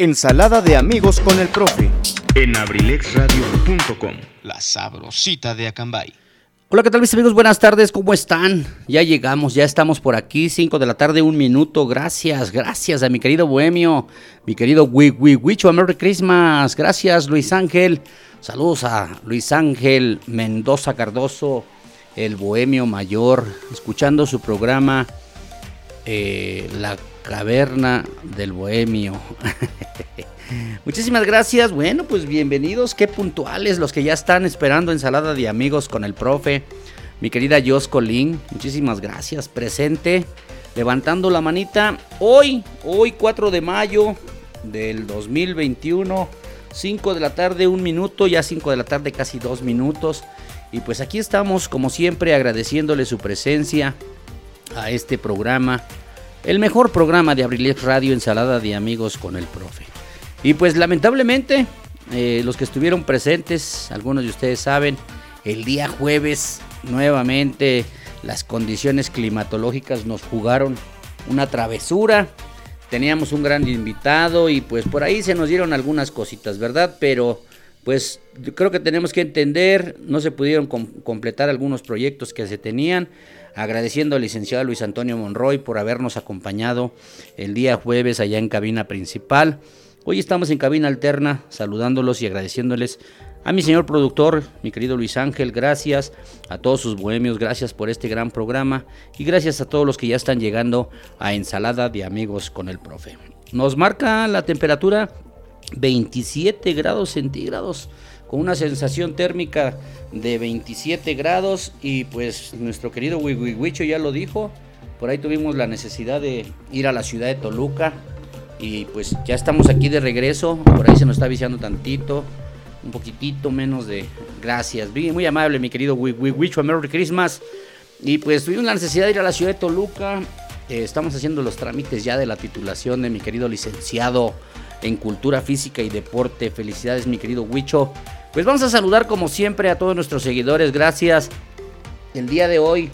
Ensalada de amigos con el profe. en abrilexradio.com. La sabrosita de Acambay. Hola, ¿qué tal mis amigos? Buenas tardes, ¿cómo están? Ya llegamos, ya estamos por aquí, 5 de la tarde, un minuto. Gracias, gracias a mi querido Bohemio, mi querido Wicho, Merry Christmas. Gracias, Luis Ángel. Saludos a Luis Ángel Mendoza Cardoso, el Bohemio Mayor, escuchando su programa eh, La Caverna del Bohemio. Muchísimas gracias. Bueno, pues bienvenidos. Qué puntuales los que ya están esperando ensalada de amigos con el profe. Mi querida Jos Colín, muchísimas gracias. Presente, levantando la manita. Hoy, hoy 4 de mayo del 2021, 5 de la tarde, un minuto, ya 5 de la tarde, casi dos minutos. Y pues aquí estamos, como siempre, agradeciéndole su presencia a este programa. El mejor programa de Abrilex Radio, ensalada de amigos con el profe. Y pues lamentablemente, eh, los que estuvieron presentes, algunos de ustedes saben, el día jueves nuevamente las condiciones climatológicas nos jugaron una travesura. Teníamos un gran invitado y pues por ahí se nos dieron algunas cositas, ¿verdad? Pero pues creo que tenemos que entender, no se pudieron com- completar algunos proyectos que se tenían. Agradeciendo al licenciado Luis Antonio Monroy por habernos acompañado el día jueves allá en cabina principal. Hoy estamos en cabina alterna saludándolos y agradeciéndoles a mi señor productor, mi querido Luis Ángel, gracias a todos sus bohemios, gracias por este gran programa y gracias a todos los que ya están llegando a Ensalada de Amigos con el Profe. Nos marca la temperatura 27 grados centígrados con una sensación térmica de 27 grados y pues nuestro querido Wiwiwicho ya lo dijo, por ahí tuvimos la necesidad de ir a la ciudad de Toluca y pues ya estamos aquí de regreso, por ahí se nos está viciando tantito, un poquitito menos de gracias, muy amable mi querido Wiwiwicho, Merry Christmas y pues tuvimos la necesidad de ir a la ciudad de Toluca, eh, estamos haciendo los trámites ya de la titulación de mi querido licenciado en Cultura Física y Deporte. Felicidades, mi querido Huicho. Pues vamos a saludar como siempre a todos nuestros seguidores. Gracias. El día de hoy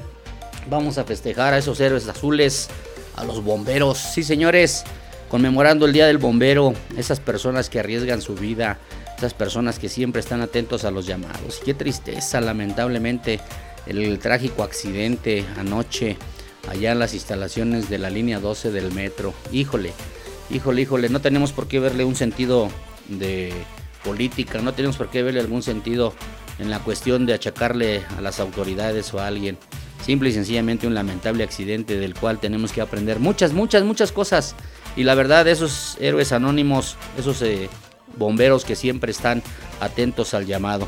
vamos a festejar a esos héroes azules, a los bomberos. Sí, señores, conmemorando el Día del Bombero, esas personas que arriesgan su vida, esas personas que siempre están atentos a los llamados. Qué tristeza, lamentablemente, el trágico accidente anoche allá en las instalaciones de la línea 12 del metro. Híjole, híjole, híjole, no tenemos por qué verle un sentido de política, no tenemos por qué verle algún sentido en la cuestión de achacarle a las autoridades o a alguien. Simple y sencillamente un lamentable accidente del cual tenemos que aprender muchas, muchas, muchas cosas. Y la verdad, esos héroes anónimos, esos eh, bomberos que siempre están atentos al llamado.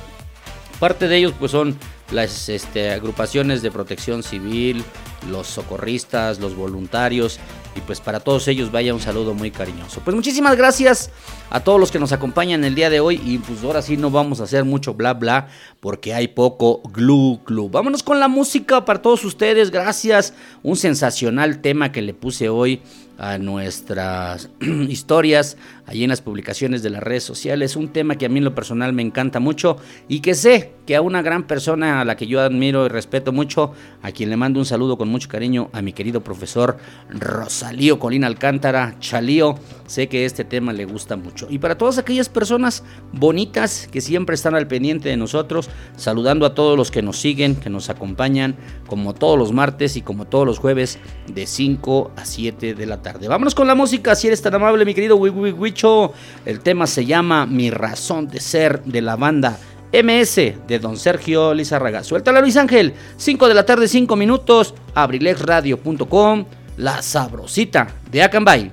Parte de ellos pues son las este, agrupaciones de protección civil, los socorristas, los voluntarios y pues para todos ellos vaya un saludo muy cariñoso. Pues muchísimas gracias a todos los que nos acompañan el día de hoy y pues ahora sí no vamos a hacer mucho bla bla porque hay poco glu glu. Vámonos con la música para todos ustedes, gracias. Un sensacional tema que le puse hoy a nuestras historias allí en las publicaciones de las redes sociales. Un tema que a mí en lo personal me encanta mucho y que sé que a una gran persona a la que yo admiro y respeto mucho, a quien le mando un saludo con mucho cariño, a mi querido profesor Salío Colín Alcántara, Chalío. Sé que este tema le gusta mucho. Y para todas aquellas personas bonitas que siempre están al pendiente de nosotros, saludando a todos los que nos siguen, que nos acompañan, como todos los martes y como todos los jueves, de 5 a 7 de la tarde. Vámonos con la música, si eres tan amable, mi querido Wicho. El tema se llama Mi razón de ser de la banda. MS de Don Sergio Lizarraga. Suéltala Luis Ángel, 5 de la tarde, 5 minutos, abrilexradio.com la sabrosita de Acambay.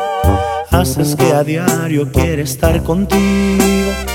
haces que a diario quiere estar contigo.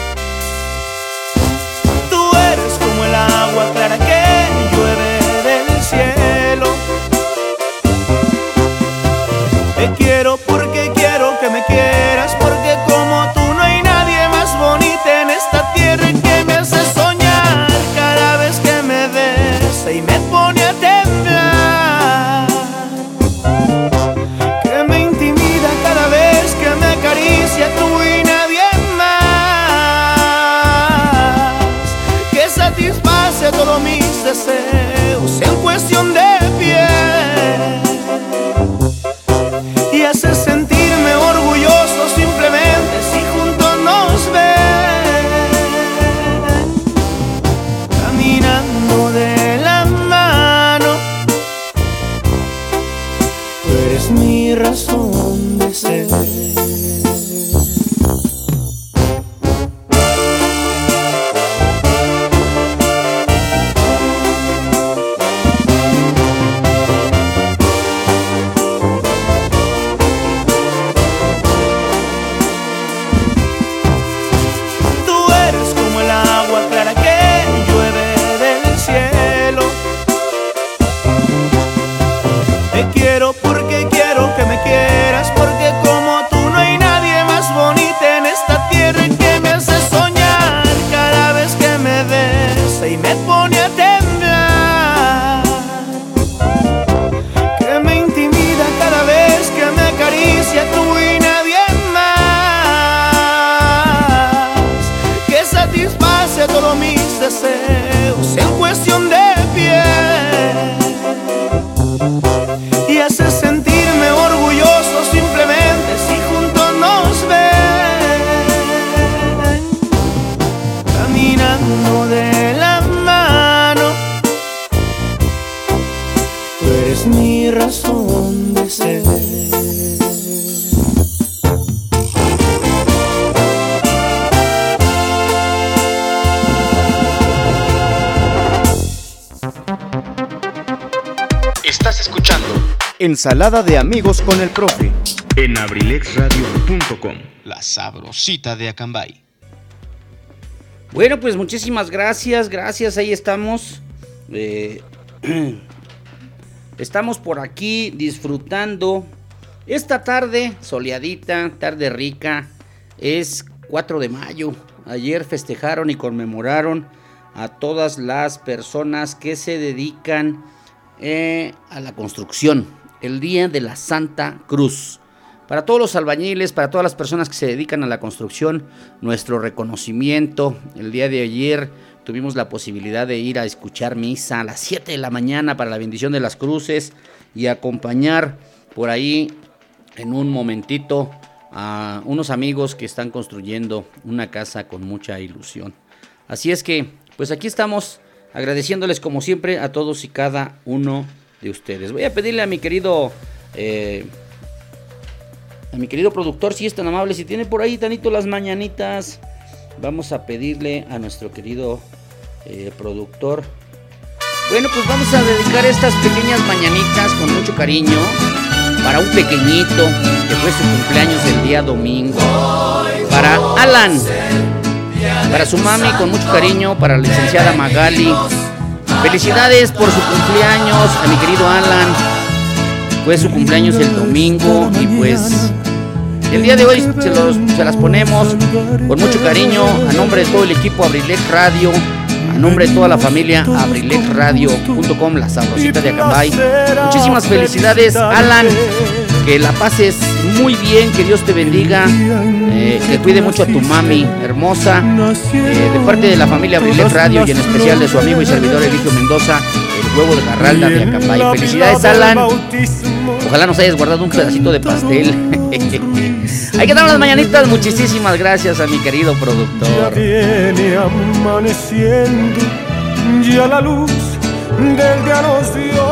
Ensalada de amigos con el profe. En abrilexradio.com. La sabrosita de Acambay. Bueno, pues muchísimas gracias, gracias, ahí estamos. Eh, estamos por aquí disfrutando esta tarde soleadita, tarde rica. Es 4 de mayo. Ayer festejaron y conmemoraron a todas las personas que se dedican eh, a la construcción, el Día de la Santa Cruz. Para todos los albañiles, para todas las personas que se dedican a la construcción, nuestro reconocimiento. El día de ayer tuvimos la posibilidad de ir a escuchar misa a las 7 de la mañana para la bendición de las cruces y acompañar por ahí en un momentito a unos amigos que están construyendo una casa con mucha ilusión. Así es que, pues aquí estamos agradeciéndoles como siempre a todos y cada uno de ustedes. Voy a pedirle a mi querido... Eh, a mi querido productor, si es tan amable, si tiene por ahí tanito las mañanitas, vamos a pedirle a nuestro querido eh, productor. Bueno, pues vamos a dedicar estas pequeñas mañanitas con mucho cariño para un pequeñito que fue su cumpleaños el día domingo. Para Alan, para su mami con mucho cariño, para la licenciada Magali. Felicidades por su cumpleaños a mi querido Alan. Fue su cumpleaños el domingo y pues el día de hoy se, las ponemos con mucho cariño a nombre de todo el equipo Abrilex Radio, a nombre de toda la familia abrilexradio.com, la sabrosita de Acambay. Muchísimas felicidades, Alan. Que la pases muy bien, que Dios te bendiga, eh, que cuide mucho a tu mami hermosa, eh, de parte de la familia Abrilex Radio y en especial de su amigo y servidor Eligio Mendoza, el huevo de Garralda de Acambay. Felicidades, Alan. Ojalá nos hayas guardado un pedacito de pastel. Hay que dar las mañanitas. Muchísimas gracias a mi querido productor. viene amaneciendo, ya la luz del día nos dio.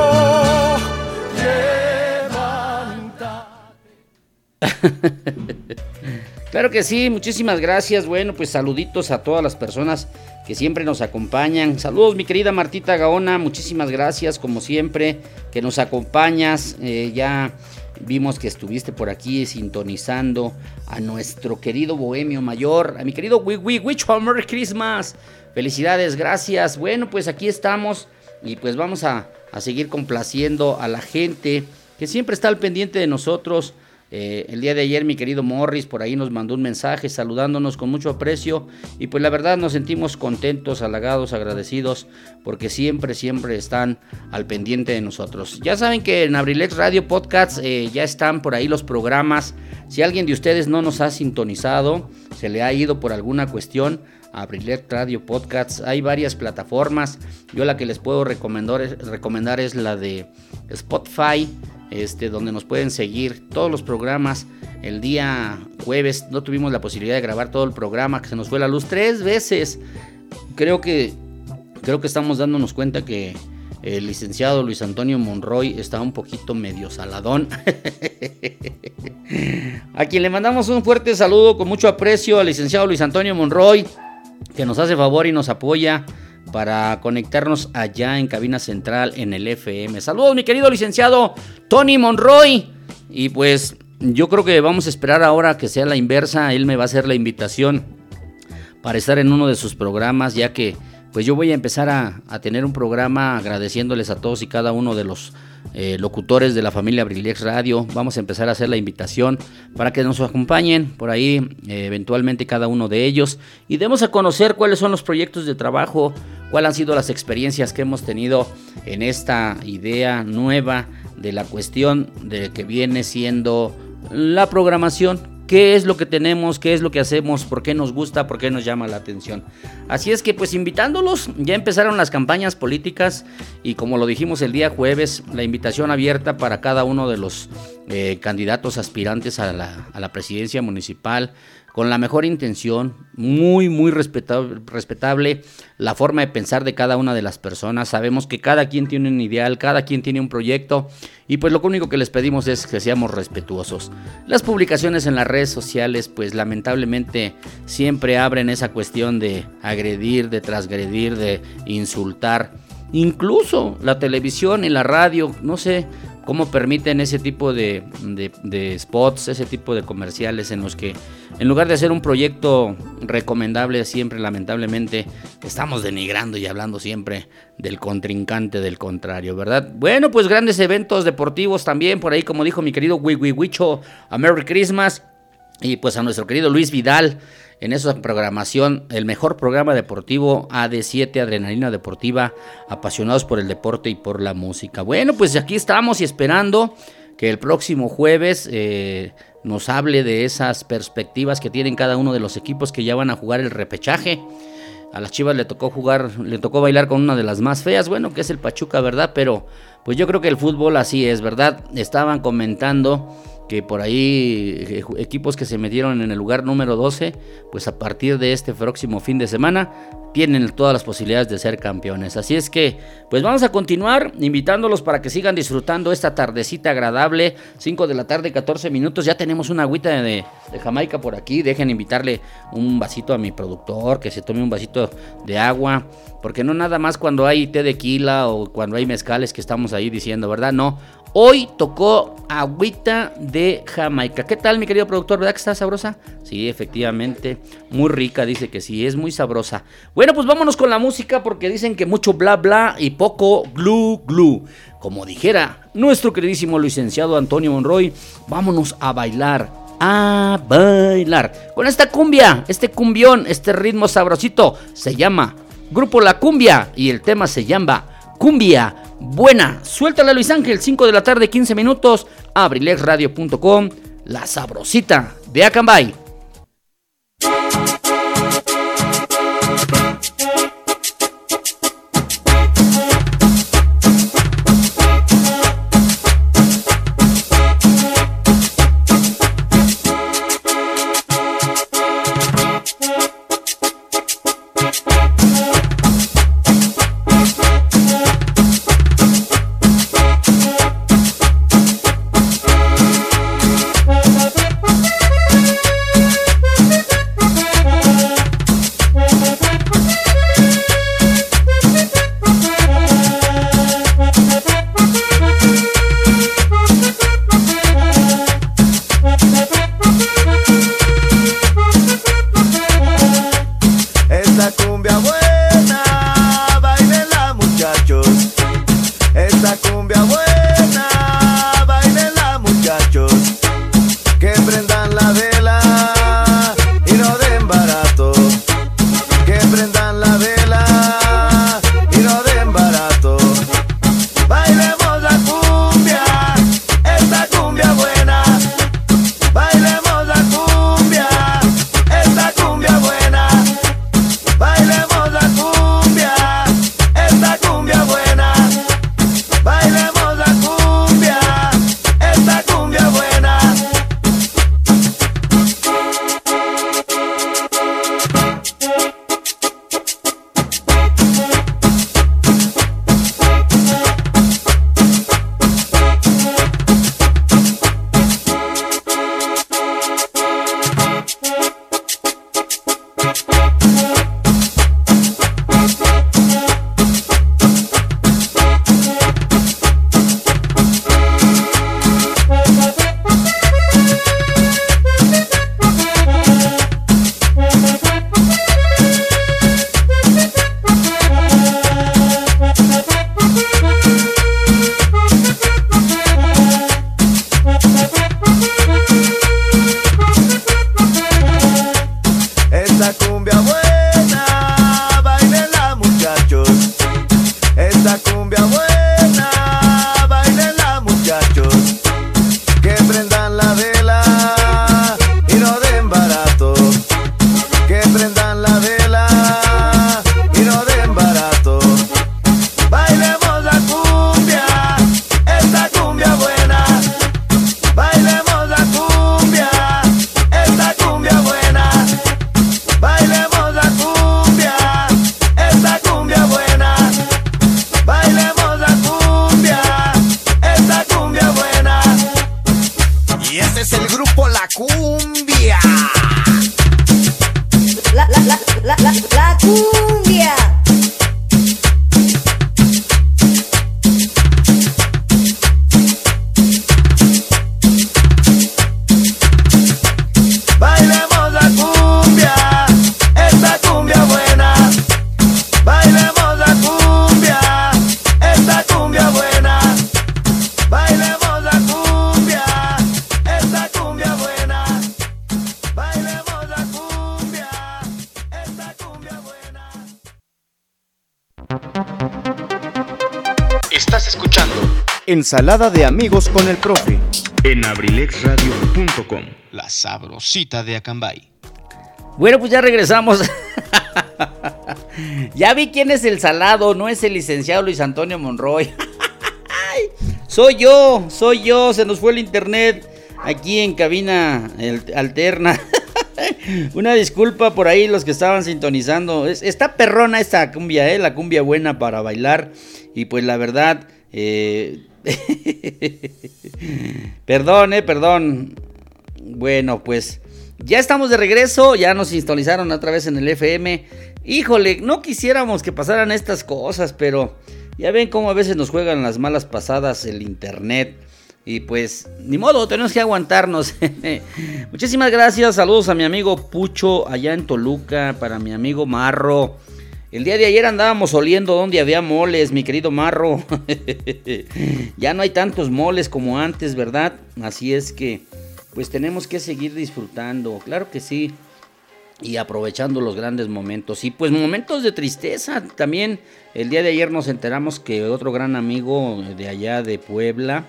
claro que sí, muchísimas gracias. Bueno, pues saluditos a todas las personas que siempre nos acompañan. Saludos, mi querida Martita Gaona, muchísimas gracias, como siempre, que nos acompañas. Eh, ya vimos que estuviste por aquí sintonizando a nuestro querido Bohemio Mayor, a mi querido Wii Wicho, Merry Christmas. Felicidades, gracias. Bueno, pues aquí estamos y pues vamos a, a seguir complaciendo a la gente que siempre está al pendiente de nosotros eh, el día de ayer mi querido Morris por ahí nos mandó un mensaje saludándonos con mucho aprecio y pues la verdad nos sentimos contentos, halagados, agradecidos porque siempre, siempre están al pendiente de nosotros. Ya saben que en Abrilex Radio Podcast eh, ya están por ahí los programas. Si alguien de ustedes no nos ha sintonizado, se le ha ido por alguna cuestión, Abrilex Radio Podcasts. Hay varias plataformas. Yo la que les puedo recomendar es la de Spotify este, donde nos pueden seguir todos los programas. El día jueves no tuvimos la posibilidad de grabar todo el programa, que se nos fue la luz tres veces. Creo que, creo que estamos dándonos cuenta que el licenciado Luis Antonio Monroy está un poquito medio saladón. A quien le mandamos un fuerte saludo con mucho aprecio al licenciado Luis Antonio Monroy, que nos hace favor y nos apoya para conectarnos allá en cabina central en el FM. Saludos, mi querido licenciado Tony Monroy. Y pues yo creo que vamos a esperar ahora que sea la inversa. Él me va a hacer la invitación para estar en uno de sus programas, ya que pues yo voy a empezar a, tener un programa agradeciéndoles a todos y cada uno de los eh, locutores de la familia Abrilex Radio. Vamos a empezar a hacer la invitación para que nos acompañen por ahí, eh, eventualmente cada uno de ellos, y demos a conocer cuáles son los proyectos de trabajo, cuáles han sido las experiencias que hemos tenido en esta idea nueva de la cuestión de que viene siendo la programación qué es lo que tenemos, qué es lo que hacemos, por qué nos gusta, por qué nos llama la atención. Así es que pues invitándolos, ya empezaron las campañas políticas y como lo dijimos el día jueves, la invitación abierta para cada uno de los eh, candidatos aspirantes a la, a la presidencia municipal con la mejor intención, muy, muy respetable, la forma de pensar de cada una de las personas. Sabemos que cada quien tiene un ideal, cada quien tiene un proyecto y pues lo único que les pedimos es que seamos respetuosos. Las publicaciones en las redes sociales pues lamentablemente siempre abren esa cuestión de agredir, de transgredir, de insultar. Incluso la televisión y la radio, no sé, cómo permiten ese tipo de, spots, ese tipo de comerciales en los que en lugar de hacer un proyecto recomendable siempre lamentablemente estamos denigrando y hablando siempre del contrincante del contrario, ¿verdad? Bueno, pues grandes eventos deportivos también por ahí como dijo mi querido Wicho a Merry Christmas y pues a nuestro querido Luis Vidal en esa programación, el mejor programa deportivo AD7, Adrenalina Deportiva, apasionados por el deporte y por la música. Bueno, pues aquí estamos y esperando que el próximo jueves eh, nos hable de esas perspectivas que tienen cada uno de los equipos que ya van a jugar el repechaje. A las Chivas le tocó jugar, le tocó bailar con una de las más feas, bueno, que es el Pachuca, ¿verdad? Pero pues yo creo que el fútbol así es, ¿verdad? Estaban comentando que por ahí eh, equipos que se metieron en el lugar número 12, pues a partir de este próximo fin de semana tienen todas las posibilidades de ser campeones. Así es que, pues vamos a continuar invitándolos para que sigan disfrutando esta tardecita agradable. 5 de la tarde, 14 minutos. Ya tenemos una agüita de, Jamaica por aquí. Dejen invitarle un vasito a mi productor, que se tome un vasito de agua. Porque no nada más cuando hay té de quila o cuando hay mezcales que estamos ahí diciendo, ¿verdad? No. Hoy tocó agüita de Jamaica. ¿Qué tal, mi querido productor? ¿Verdad que está sabrosa? Sí, efectivamente. Muy rica, dice que sí, es muy sabrosa. Bueno, pues vámonos con la música porque dicen que mucho bla bla y poco glu glu. Como dijera nuestro queridísimo licenciado Antonio Monroy, vámonos a bailar. A bailar. Con esta cumbia, este cumbión, este ritmo sabrosito, se llama Grupo La Cumbia y el tema se llama Cumbia buena. Suéltala Luis Ángel, 5 de la tarde, 15 minutos, abrilexradio.com, la sabrosita de Acambay. la Ensalada de amigos con el profe. En abrilexradio.com. La sabrosita de Acambay. Bueno, pues ya regresamos. ya vi quién es el salado, no es el licenciado Luis Antonio Monroy. Soy yo, soy yo, se nos fue el internet aquí en cabina alterna. Una disculpa por ahí los que estaban sintonizando. está perrona esta cumbia, ¿eh? la cumbia buena para bailar. Y pues la verdad, eh... perdón, eh, perdón. Bueno, pues ya estamos de regreso, ya nos sintonizaron otra vez en el FM. Híjole, no quisiéramos que pasaran estas cosas, pero ya ven cómo a veces nos juegan las malas pasadas el internet. Y pues, ni modo, tenemos que aguantarnos. Muchísimas gracias, saludos a mi amigo Pucho allá en Toluca, para mi amigo Marro. El día de ayer andábamos oliendo donde había moles, mi querido Marro. ya no hay tantos moles como antes, ¿verdad? Así es que, pues tenemos que seguir disfrutando, claro que sí. Y aprovechando los grandes momentos. Y pues momentos de tristeza. También el día de ayer nos enteramos que otro gran amigo de allá de Puebla,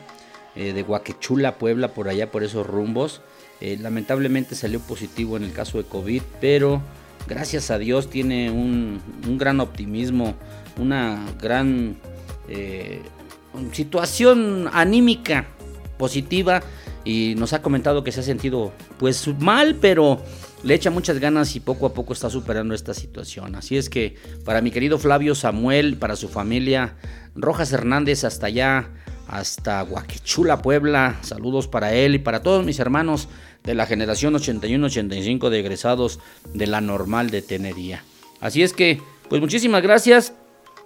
eh, de Guaquechula, Puebla, por allá, por esos rumbos. Eh, lamentablemente salió positivo en el caso de COVID, pero gracias a Dios tiene un, gran optimismo, una gran eh, situación anímica positiva y nos ha comentado que se ha sentido pues mal, pero le echa muchas ganas y poco a poco está superando esta situación. Así es que para mi querido Flavio Samuel, para su familia, Rojas Hernández hasta allá, hasta Guaquechula, Puebla. Saludos para él y para todos mis hermanos de la generación 81-85 de egresados de la normal de Tenería. Así es que, pues muchísimas gracias.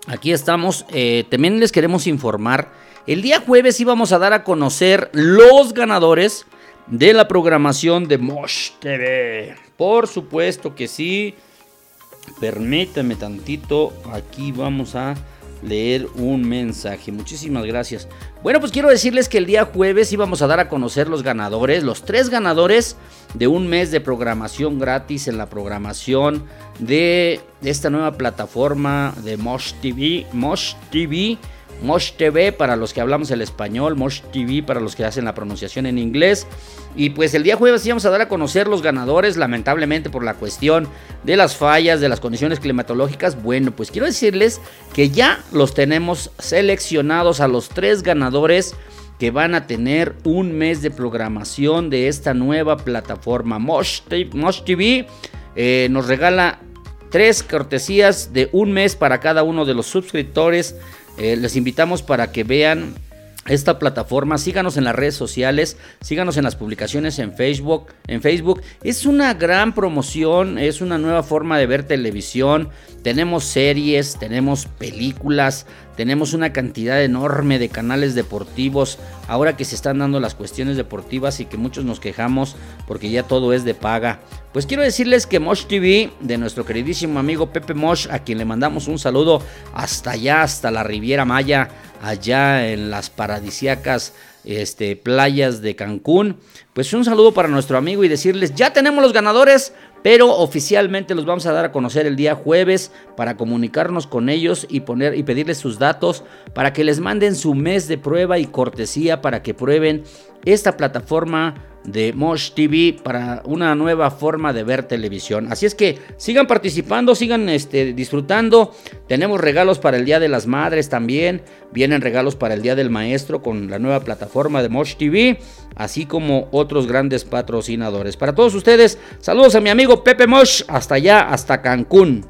Aquí estamos. Eh, también les queremos informar. El día jueves íbamos a dar a conocer los ganadores de la programación de Mosh TV. Por supuesto que sí. Permítame tantito. Aquí vamos a leer un mensaje. Muchísimas gracias. Bueno, pues quiero decirles que el día jueves íbamos a dar a conocer los ganadores, los tres ganadores de un mes de programación gratis en la programación de esta nueva plataforma de Mosh TV. Mosh TV. Mosh TV para los que hablamos el español, Mosh TV para los que hacen la pronunciación en inglés. Y pues el día jueves íbamos a dar a conocer los ganadores, lamentablemente por la cuestión de las fallas, de las condiciones climatológicas. Bueno, pues quiero decirles que ya los tenemos seleccionados a los tres ganadores que van a tener un mes de programación de esta nueva plataforma. Mosh, TV eh, nos regala tres cortesías de un mes para cada uno de los suscriptores. Eh, les invitamos para que vean esta plataforma. Síganos en las redes sociales, síganos en las publicaciones en Facebook, en Facebook. Es una gran promoción, es una nueva forma de ver televisión. Tenemos series, tenemos películas, tenemos una cantidad enorme de canales deportivos. Ahora que se están dando las cuestiones deportivas y que muchos nos quejamos porque ya todo es de paga. Pues quiero decirles que Mosh TV, de nuestro queridísimo amigo Pepe Mosh, a quien le mandamos un saludo hasta allá, hasta la Riviera Maya, allá en las paradisiacas este, playas de Cancún. Pues un saludo para nuestro amigo y decirles, ya tenemos los ganadores pero oficialmente los vamos a dar a conocer el día jueves para comunicarnos con ellos y poner y pedirles sus datos para que les manden su mes de prueba y cortesía para que prueben esta plataforma de Mosh TV para una nueva forma de ver televisión. Así es que sigan participando, sigan este, disfrutando. Tenemos regalos para el Día de las Madres también. Vienen regalos para el Día del Maestro con la nueva plataforma de Mosh TV, así como otros grandes patrocinadores. Para todos ustedes, saludos a mi amigo Pepe Mosh, hasta allá, hasta Cancún.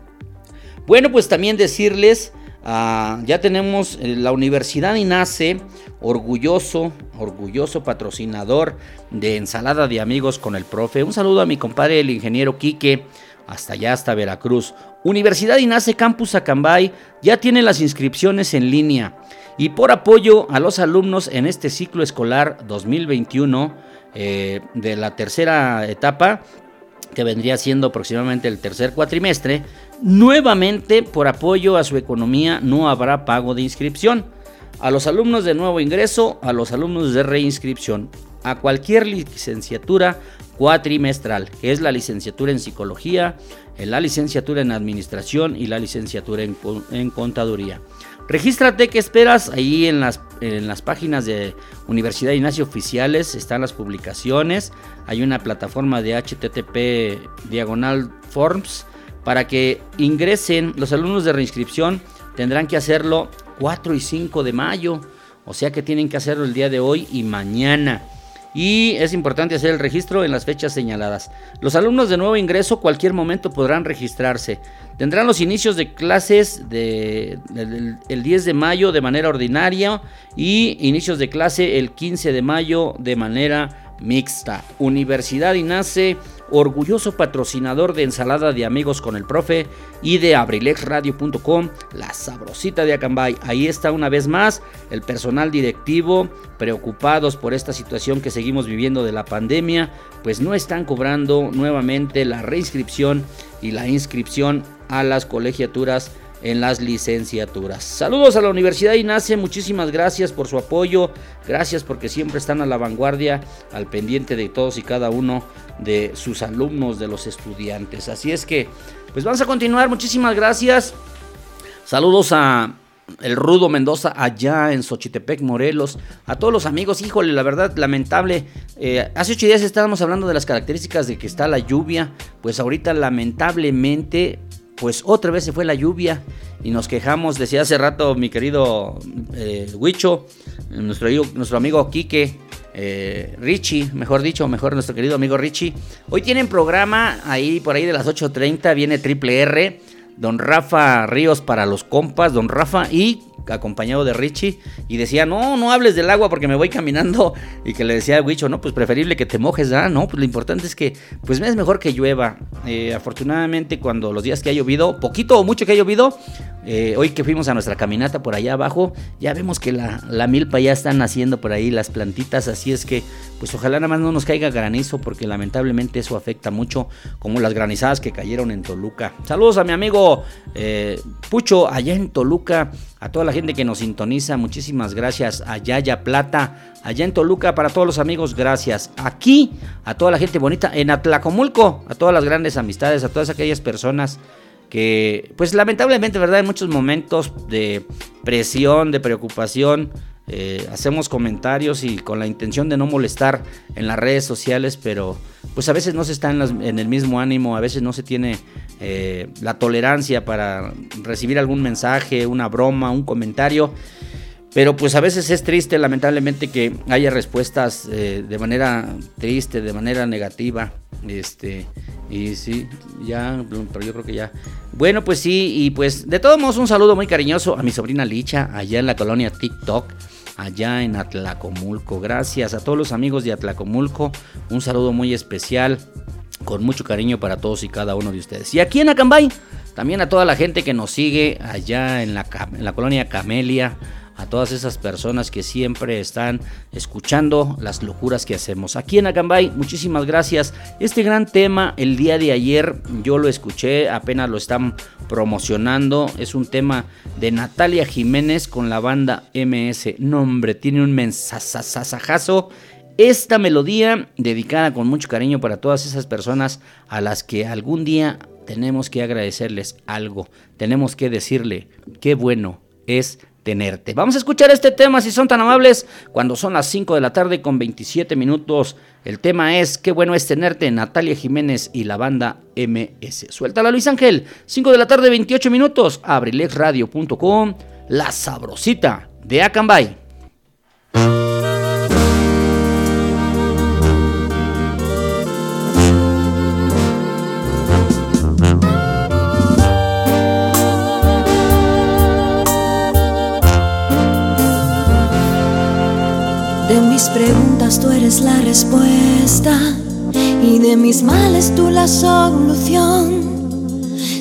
Bueno, pues también decirles Ah, ya tenemos eh, la Universidad INACE, orgulloso, orgulloso patrocinador de ensalada de amigos con el profe. Un saludo a mi compadre, el ingeniero Quique, hasta allá, hasta Veracruz. Universidad INACE Campus Acambay ya tiene las inscripciones en línea. Y por apoyo a los alumnos en este ciclo escolar 2021 eh, de la tercera etapa, que vendría siendo aproximadamente el tercer cuatrimestre, nuevamente por apoyo a su economía no habrá pago de inscripción. A los alumnos de nuevo ingreso, a los alumnos de reinscripción, a cualquier licenciatura cuatrimestral, que es la licenciatura en psicología, la licenciatura en administración y la licenciatura en, en contaduría. Regístrate, ¿qué esperas? Ahí en las, en las páginas de Universidad Ignacio Oficiales están las publicaciones. Hay una plataforma de HTTP diagonal forms para que ingresen. Los alumnos de reinscripción tendrán que hacerlo 4 y 5 de mayo. O sea que tienen que hacerlo el día de hoy y mañana. Y es importante hacer el registro en las fechas señaladas. Los alumnos de nuevo ingreso cualquier momento podrán registrarse. Tendrán los inicios de clases el 10 de mayo de manera ordinaria y inicios de clase el 15 de mayo de manera mixta. Universidad INACE orgulloso patrocinador de Ensalada de Amigos con el Profe y de abrilexradio.com, la sabrosita de Acambay. Ahí está una vez más el personal directivo preocupados por esta situación que seguimos viviendo de la pandemia, pues no están cobrando nuevamente la reinscripción y la inscripción a las colegiaturas en las licenciaturas. Saludos a la Universidad INACE, muchísimas gracias por su apoyo, gracias porque siempre están a la vanguardia, al pendiente de todos y cada uno de sus alumnos, de los estudiantes. Así es que, pues vamos a continuar, muchísimas gracias. Saludos a el Rudo Mendoza allá en Xochitepec, Morelos. A todos los amigos, híjole, la verdad, lamentable. Eh, hace ocho días estábamos hablando de las características de que está la lluvia. Pues ahorita, lamentablemente, pues otra vez se fue la lluvia y nos quejamos, decía hace rato mi querido eh, Huicho, nuestro, nuestro amigo Quique, eh, Richie, mejor dicho, mejor nuestro querido amigo Richie. Hoy tienen programa ahí por ahí de las 8.30, viene Triple R, don Rafa Ríos para los compas, don Rafa y acompañado de Richie y decía, no, no hables del agua porque me voy caminando y que le decía a Wicho, no, pues preferible que te mojes, ¿ah? No, pues lo importante es que, pues es mejor que llueva. Eh, afortunadamente cuando los días que ha llovido, poquito o mucho que ha llovido, eh, hoy que fuimos a nuestra caminata por allá abajo, ya vemos que la, milpa ya está naciendo por ahí, las plantitas, así es que, pues ojalá nada más no nos caiga granizo, porque lamentablemente eso afecta mucho, como las granizadas que cayeron en Toluca. Saludos a mi amigo eh, Pucho, allá en Toluca, a toda la gente que nos sintoniza, muchísimas gracias, a Yaya Plata, allá en Toluca, para todos los amigos, gracias. Aquí, a toda la gente bonita, en Atlacomulco, a todas las grandes amistades, a todas aquellas personas que pues lamentablemente, ¿verdad? En muchos momentos de presión, de preocupación, eh, hacemos comentarios y con la intención de no molestar en las redes sociales, pero pues a veces no se está en, el mismo ánimo, a veces no se tiene eh, la tolerancia para recibir algún mensaje, una broma, un comentario. Pero pues a veces es triste, lamentablemente, que haya respuestas eh, de manera triste, de manera negativa. Este, y sí, ya, pero yo creo que ya. Bueno, pues sí, y pues de todos modos un saludo muy cariñoso a mi sobrina Licha, allá en la colonia TikTok, allá en Atlacomulco. Gracias a todos los amigos de Atlacomulco, un saludo muy especial, con mucho cariño para todos y cada uno de ustedes. Y aquí en Acambay, también a toda la gente que nos sigue allá en la, en la colonia Camelia a todas esas personas que siempre están escuchando las locuras que hacemos. Aquí en Acambay, muchísimas gracias. Este gran tema el día de ayer yo lo escuché, apenas lo están promocionando. Es un tema de Natalia Jiménez con la banda MS. Nombre, tiene un mensajazo. Esta melodía dedicada con mucho cariño para todas esas personas a las que algún día tenemos que agradecerles algo. Tenemos que decirle qué bueno es tenerte. Vamos a escuchar este tema si son tan amables cuando son las 5 de la tarde con 27 minutos. El tema es Qué bueno es tenerte, Natalia Jiménez y la banda MS. Suéltala Luis Ángel, 5 de la tarde 28 minutos, abrilexradio.com, la sabrosita de Acambay. Preguntas tú eres la respuesta y de mis males tú la solución.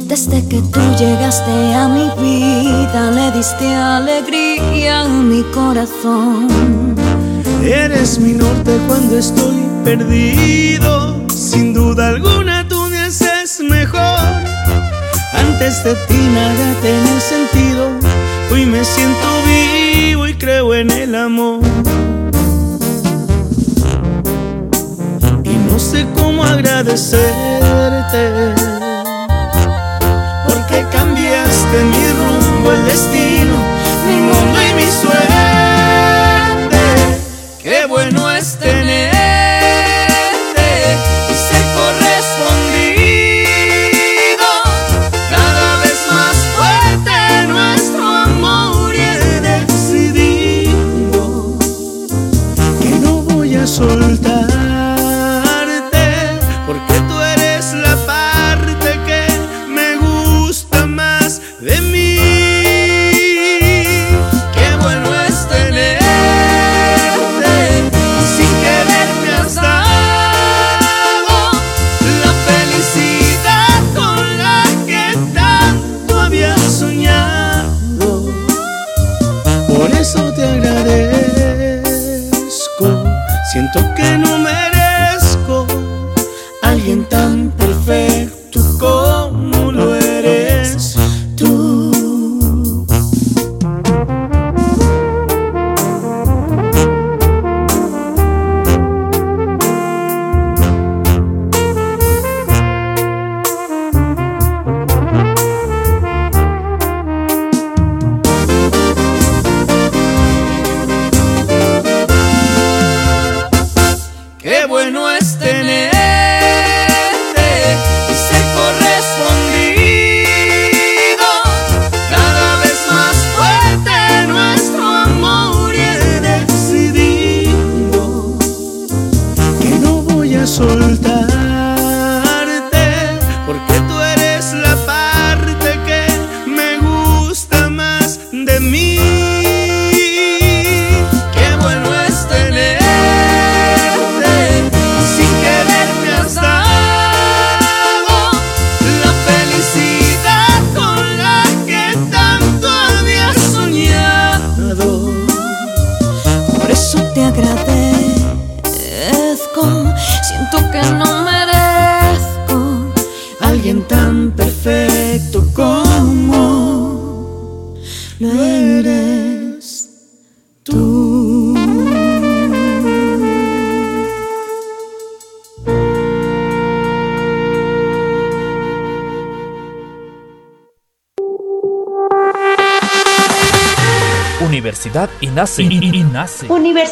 Desde que tú llegaste a mi vida le diste alegría a mi corazón. Eres mi norte cuando estoy perdido, sin duda alguna tú me mejor. Antes de ti nada tiene sentido, hoy me siento vivo y creo en el amor. Sé cómo agradecerte. Porque cambiaste mi rumbo, el destino, mi mundo y mi suerte.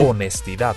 Honestidad.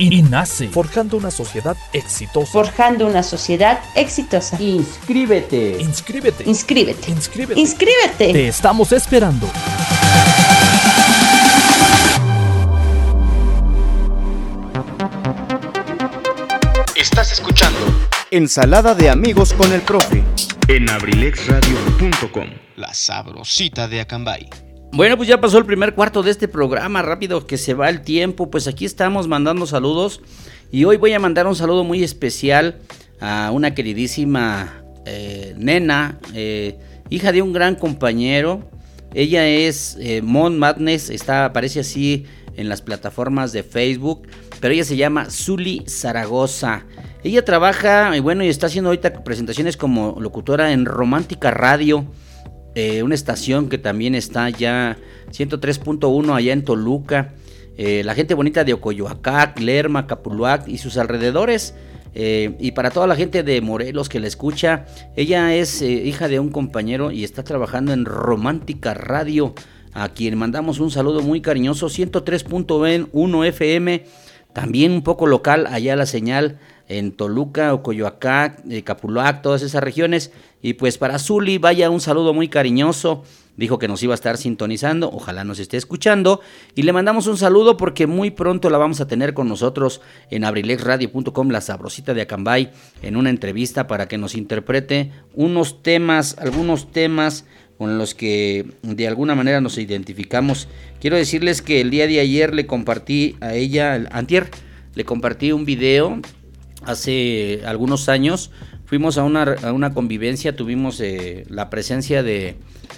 INACE. INACE. Forjando una sociedad exitosa. Forjando una sociedad exitosa. Inscríbete. Inscríbete. Inscríbete. Inscríbete. Inscríbete. Te estamos esperando. Estás escuchando Ensalada de amigos con el profe. en abrilexradio.com. La sabrosita de Acambay. Bueno, pues ya pasó el primer cuarto de este programa, rápido que se va el tiempo, pues aquí estamos mandando saludos y hoy voy a mandar un saludo muy especial a una queridísima eh, nena, eh, hija de un gran compañero, ella es eh, Mon Madness, está, aparece así en las plataformas de Facebook, pero ella se llama Zuli Zaragoza. Ella trabaja, y bueno, y está haciendo ahorita presentaciones como locutora en Romántica Radio, eh, una estación que también está ya 103.1 allá en Toluca. Eh, la gente bonita de Ocoyoacac, Lerma, Capuluac y sus alrededores. Eh, y para toda la gente de Morelos que la escucha, ella es hija de un compañero y está trabajando en Romántica Radio, a quien mandamos un saludo muy cariñoso, 103.1 FM, también un poco local, allá la señal en Toluca, Ocoyoacac, eh, Capuluac, todas esas regiones. Y pues para Zuli, vaya un saludo muy cariñoso. Dijo que nos iba a estar sintonizando, ojalá nos esté escuchando. Y le mandamos un saludo porque muy pronto la vamos a tener con nosotros en abrilexradio.com, la sabrosita de Acambay, en una entrevista para que nos interprete unos temas, algunos temas con los que de alguna manera nos identificamos. Quiero decirles que el día de ayer le compartí a ella, el- antier, le compartí un video hace algunos años. Fuimos a una, a una convivencia, tuvimos eh, la presencia de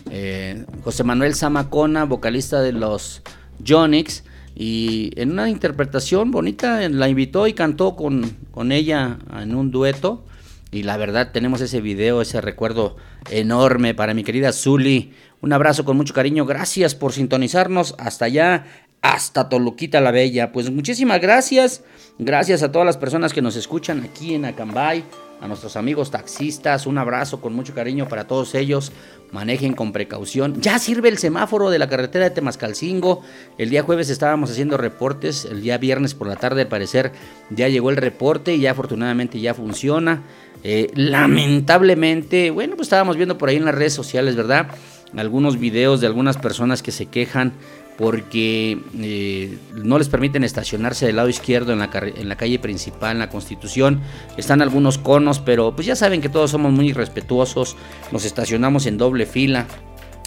eh, José Manuel Zamacona, vocalista de los Jonix, y en una interpretación bonita la invitó y cantó con, con ella en un dueto. Y la verdad tenemos ese video, ese recuerdo enorme para mi querida Zuli. Un abrazo con mucho cariño. Gracias por sintonizarnos hasta allá, hasta Toluquita la Bella. Pues muchísimas gracias. Gracias a todas las personas que nos escuchan aquí en Acambay. A nuestros amigos taxistas, un abrazo con mucho cariño para todos ellos. Manejen con precaución. Ya sirve el semáforo de la carretera de Temascalcingo. El día jueves estábamos haciendo reportes. El día viernes por la tarde, al parecer, ya llegó el reporte y ya afortunadamente ya funciona. Eh, lamentablemente, bueno, pues estábamos viendo por ahí en las redes sociales, ¿verdad? Algunos videos de algunas personas que se quejan porque eh, no les permiten estacionarse del lado izquierdo en la, en la calle principal, en la Constitución. Están algunos conos, pero pues ya saben que todos somos muy respetuosos, nos estacionamos en doble fila.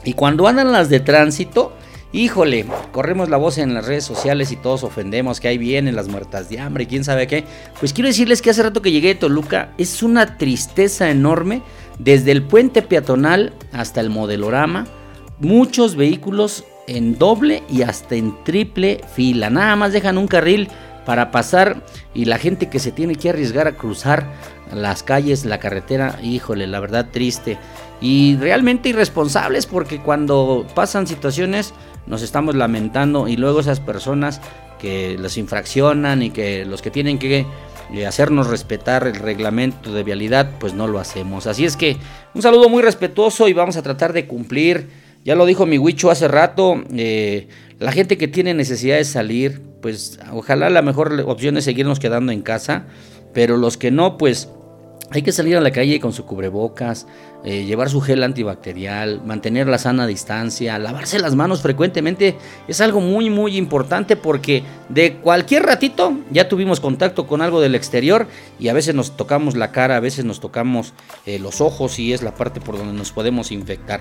Y cuando andan las de tránsito, híjole, corremos la voz en las redes sociales y todos ofendemos que ahí vienen las muertas de hambre y quién sabe qué. Pues quiero decirles que hace rato que llegué de Toluca, es una tristeza enorme, desde el puente peatonal hasta el modelorama, muchos vehículos en doble y hasta en triple fila. Nada más dejan un carril para pasar y la gente que se tiene que arriesgar a cruzar las calles, la carretera, híjole, la verdad triste. Y realmente irresponsables porque cuando pasan situaciones nos estamos lamentando y luego esas personas que los infraccionan y que los que tienen que eh, hacernos respetar el reglamento de vialidad, pues no lo hacemos. Así es que un saludo muy respetuoso y vamos a tratar de cumplir ya lo dijo mi Huicho hace rato, eh, la gente que tiene necesidad de salir, pues ojalá la mejor opción es seguirnos quedando en casa, pero los que no, pues hay que salir a la calle con su cubrebocas, eh, llevar su gel antibacterial, mantener la sana distancia, lavarse las manos frecuentemente. Es algo muy muy importante porque de cualquier ratito ya tuvimos contacto con algo del exterior y a veces nos tocamos la cara, a veces nos tocamos eh, los ojos y es la parte por donde nos podemos infectar.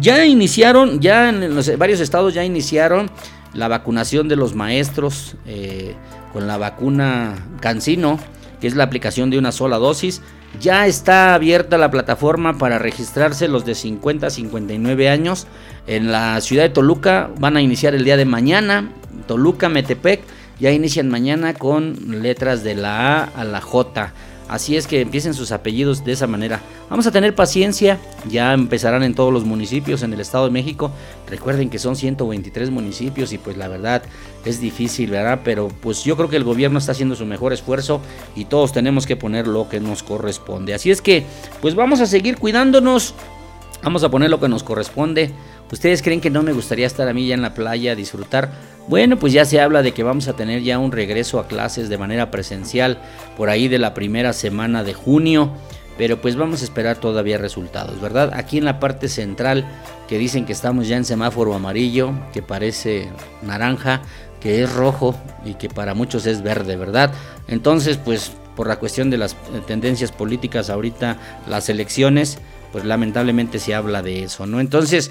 Ya iniciaron, ya en varios estados ya iniciaron la vacunación de los maestros eh, con la vacuna Cancino, que es la aplicación de una sola dosis. Ya está abierta la plataforma para registrarse los de 50 a 59 años. En la ciudad de Toluca van a iniciar el día de mañana. Toluca, Metepec, ya inician mañana con letras de la A a la J. Así es que empiecen sus apellidos de esa manera. Vamos a tener paciencia, ya empezarán en todos los municipios en el Estado de México. Recuerden que son 123 municipios y pues la verdad es difícil, ¿verdad? Pero pues yo creo que el gobierno está haciendo su mejor esfuerzo y todos tenemos que poner lo que nos corresponde. Así es que pues vamos a seguir cuidándonos, vamos a poner lo que nos corresponde. ¿Ustedes creen que no me gustaría estar a mí ya en la playa, disfrutar? Bueno, pues ya se habla de que vamos a tener ya un regreso a clases de manera presencial por ahí de la primera semana de junio, pero pues vamos a esperar todavía resultados, ¿verdad? Aquí en la parte central que dicen que estamos ya en semáforo amarillo, que parece naranja, que es rojo y que para muchos es verde, ¿verdad? Entonces, pues por la cuestión de las eh, tendencias políticas ahorita, las elecciones, pues lamentablemente se habla de eso, ¿no? Entonces,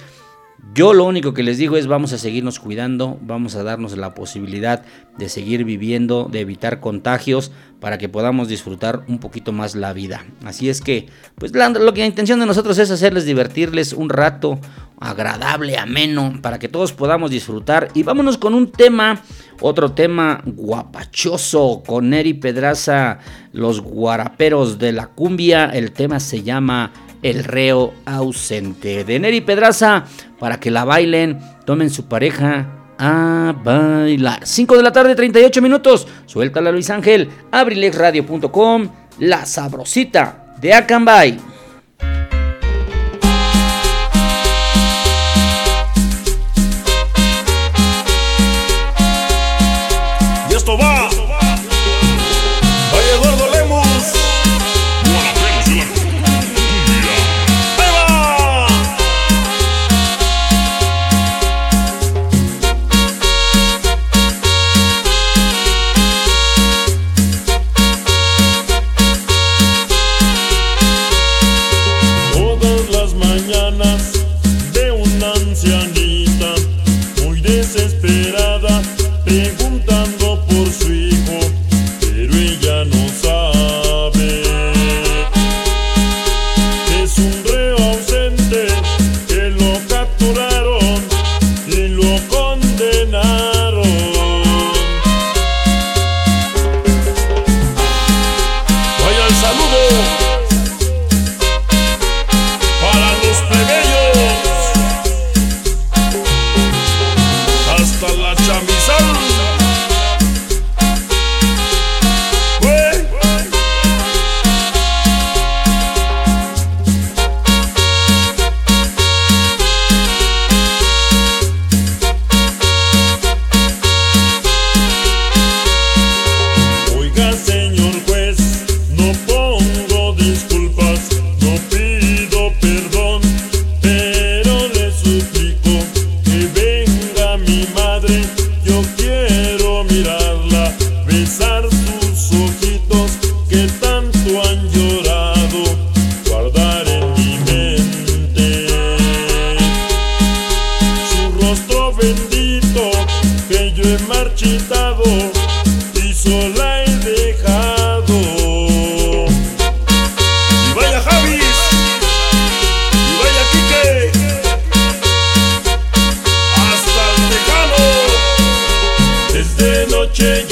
yo lo único que les digo es vamos a seguirnos cuidando, vamos a darnos la posibilidad de seguir viviendo, de evitar contagios para que podamos disfrutar un poquito más la vida. Así es que, pues lo que la intención de nosotros es hacerles divertirles un rato agradable, ameno, para que todos podamos disfrutar. Y vámonos con un tema, otro tema guapachoso con Eri Pedraza, los guaraperos de la cumbia. El tema se llama el reo ausente. De Neri Pedraza, para que la bailen, tomen su pareja a bailar. 5 de la tarde, 38 minutos. Suéltala Luis Ángel, abrilexradio.com, la sabrosita de Acambay. Yo estoy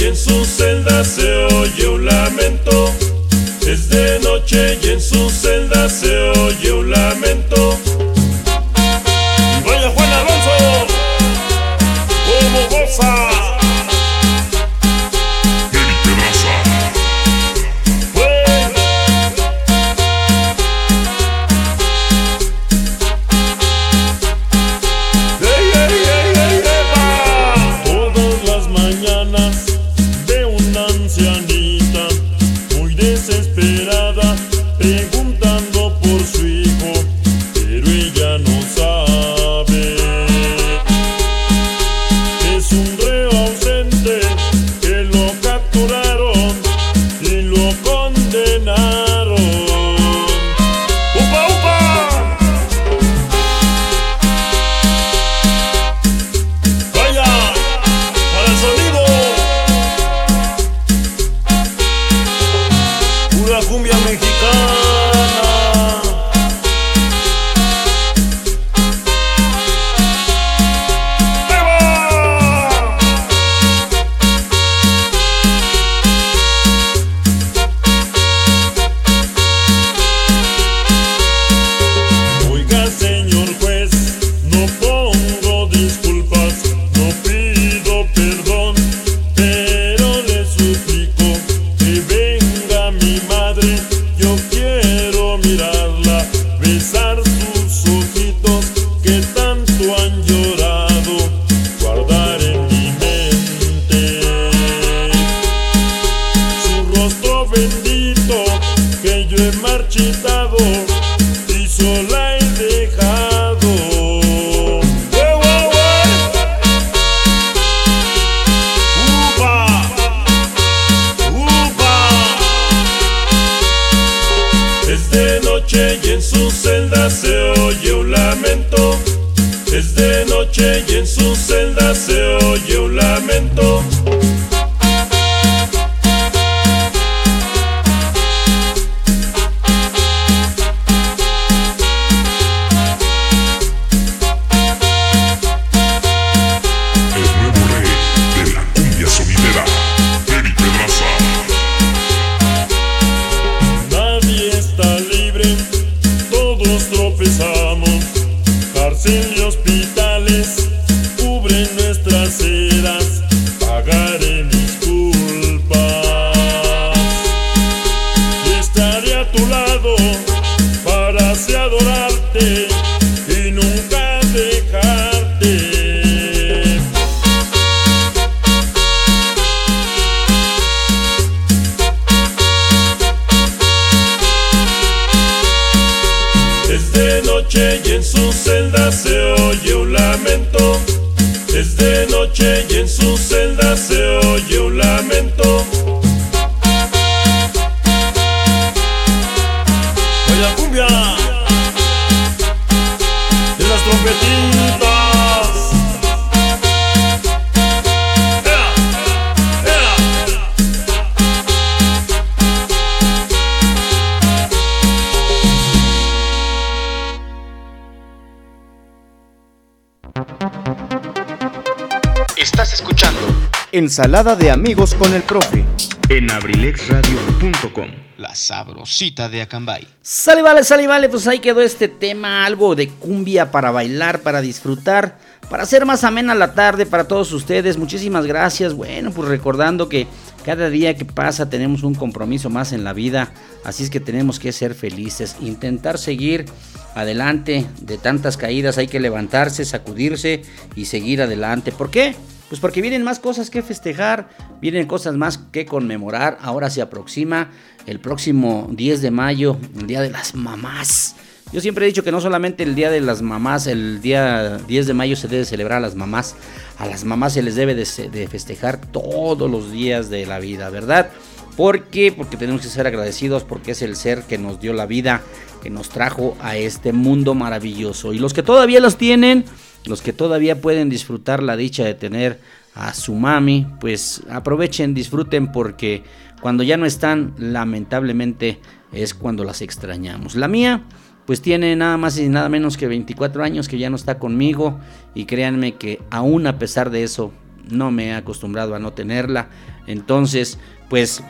en su Ensalada de amigos con el profe. En abrilexradio.com. La sabrosita de Acambay. Sale, vale, sale, vale. Pues ahí quedó este tema. Algo de cumbia para bailar, para disfrutar. Para hacer más amena la tarde para todos ustedes. Muchísimas gracias. Bueno, pues recordando que cada día que pasa tenemos un compromiso más en la vida. Así es que tenemos que ser felices. Intentar seguir adelante de tantas caídas. Hay que levantarse, sacudirse y seguir adelante. ¿Por qué? Pues porque vienen más cosas que festejar, vienen cosas más que conmemorar. Ahora se aproxima el próximo 10 de mayo, el Día de las Mamás. Yo siempre he dicho que no solamente el Día de las Mamás, el día 10 de mayo se debe celebrar a las mamás. A las mamás se les debe de, festejar todos los días de la vida, ¿verdad? ¿Por qué? Porque tenemos que ser agradecidos porque es el ser que nos dio la vida, que nos trajo a este mundo maravilloso. Y los que todavía los tienen, los que todavía pueden disfrutar la dicha de tener a su mami, pues aprovechen, disfruten porque cuando ya no están, lamentablemente es cuando las extrañamos. La mía, pues tiene nada más y nada menos que 24 años que ya no está conmigo y créanme que aún a pesar de eso no me he acostumbrado a no tenerla. Entonces, pues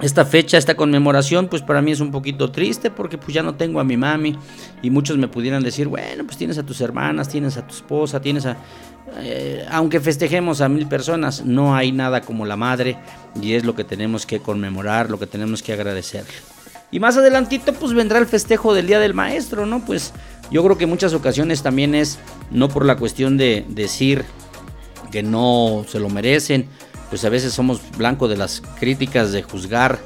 esta fecha, esta conmemoración, pues para mí es un poquito triste porque pues ya no tengo a mi mami y muchos me pudieran decir, bueno, pues tienes a tus hermanas, tienes a tu esposa, tienes a... Eh, aunque festejemos a mil personas, no hay nada como la madre y es lo que tenemos que conmemorar, lo que tenemos que agradecer. Y más adelantito pues vendrá el festejo del Día del Maestro, ¿no? Pues yo creo que en muchas ocasiones también es no por la cuestión de decir que no se lo merecen, pues a veces somos blanco de las críticas de juzgar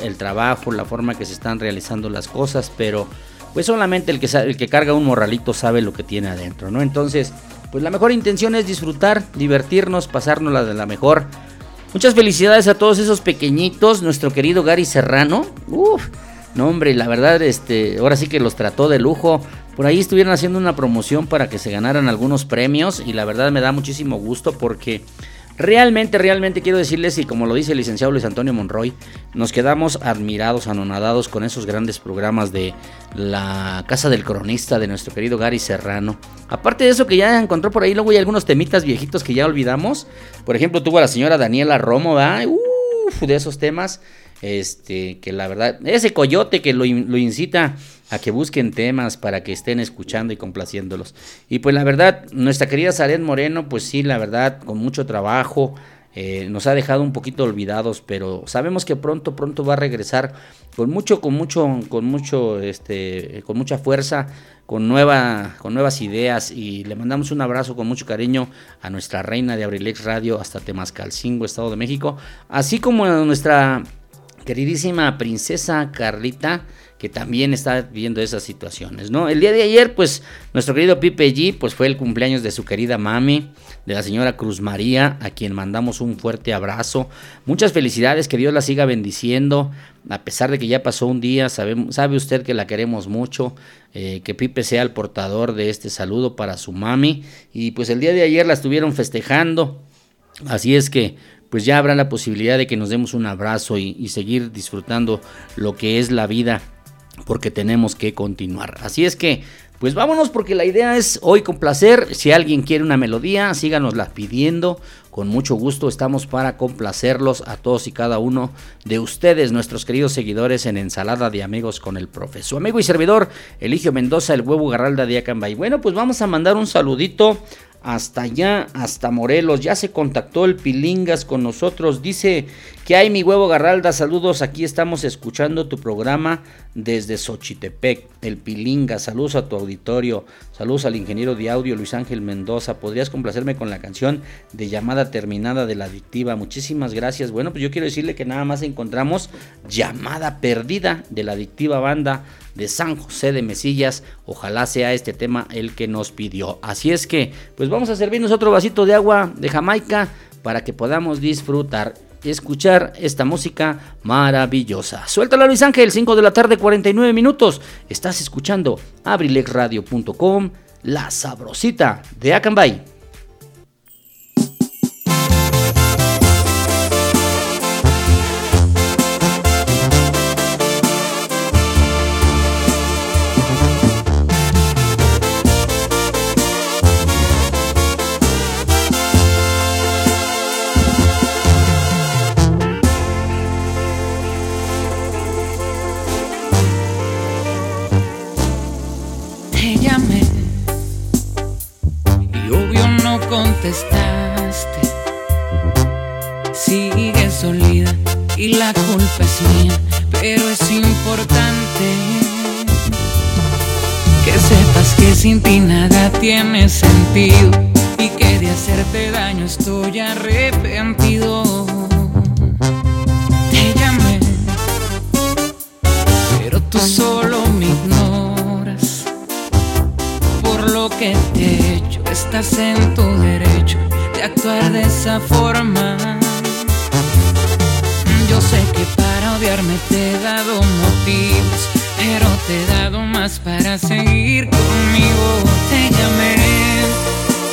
el trabajo, la forma que se están realizando las cosas, pero pues solamente el que, el que carga un morralito sabe lo que tiene adentro, ¿no? Entonces, pues la mejor intención es disfrutar, divertirnos, pasárnosla de la mejor. Muchas felicidades a todos esos pequeñitos, nuestro querido Gary Serrano. Uf, no hombre, la verdad, este, ahora sí que los trató de lujo. Por ahí estuvieron haciendo una promoción para que se ganaran algunos premios y la verdad me da muchísimo gusto porque Realmente, realmente quiero decirles, y como lo dice el licenciado Luis Antonio Monroy, nos quedamos admirados, anonadados con esos grandes programas de la Casa del Cronista de nuestro querido Gary Serrano. Aparte de eso que ya encontró por ahí, luego hay algunos temitas viejitos que ya olvidamos. Por ejemplo, tuvo a la señora Daniela Romo, de esos temas. Este, que la verdad, ese coyote que lo incita a que busquen temas para que estén escuchando y complaciéndolos. Y pues la verdad, nuestra querida Saret Moreno, pues sí, la verdad, con mucho trabajo, eh, nos ha dejado un poquito olvidados, pero sabemos que pronto, pronto va a regresar con mucho, con mucho, con mucho, este, con mucha fuerza, con nueva, con nuevas ideas y le mandamos un abrazo con mucho cariño a nuestra reina de Abrilex Radio hasta Temascalcingo, Estado de México, así como a nuestra queridísima princesa Carlita que también está viendo esas situaciones, ¿no? El día de ayer, pues, nuestro querido Pipe G, pues fue el cumpleaños de su querida mami, de la señora Cruz María, a quien mandamos un fuerte abrazo. Muchas felicidades, que Dios la siga bendiciendo, a pesar de que ya pasó un día, sabe, usted que la queremos mucho, eh, que Pipe sea el portador de este saludo para su mami, y pues el día de ayer la estuvieron festejando, así es que pues ya habrá la posibilidad de que nos demos un abrazo y seguir disfrutando lo que es la vida porque tenemos que continuar. Así es que, pues vámonos porque la idea es hoy complacer. Si alguien quiere una melodía, síganosla pidiendo. Con mucho gusto estamos para complacerlos a todos y cada uno de ustedes, nuestros queridos seguidores en Ensalada de Amigos con el Profe. Su amigo y servidor, Eligio Mendoza, el huevo Garralda de Acambay. Bueno, pues vamos a mandar un saludito hasta allá, hasta Morelos. Ya se contactó el Pilingas con nosotros. Dice que hay mi huevo Garralda. Saludos, aquí estamos escuchando tu programa desde Xochitepec. El Pilingas, saludos a tu auditorio. Saludos al ingeniero de audio Luis Ángel Mendoza. ¿Podrías complacerme con la canción de llamada terminada de la adictiva? Muchísimas gracias. Bueno, pues yo quiero decirle que nada más encontramos llamada perdida de la adictiva banda de San José de Mesillas. Ojalá sea este tema el que nos pidió. Así es que, pues vamos a servirnos otro vasito de agua de Jamaica para que podamos disfrutar y escuchar esta música maravillosa. Suéltala Luis Ángel, 5 de la tarde, 49 minutos. Estás escuchando abrilexradio.com, la sabrosita de Acambay. Sin ti nada tiene sentido y que de hacerte daño estoy arrepentido. Te llamé, pero tú solo me ignoras. Por lo que te he hecho, estás en tu derecho de actuar de esa forma. Yo sé que para odiarme te he dado motivos pero te he dado más para seguir conmigo. Te llamé,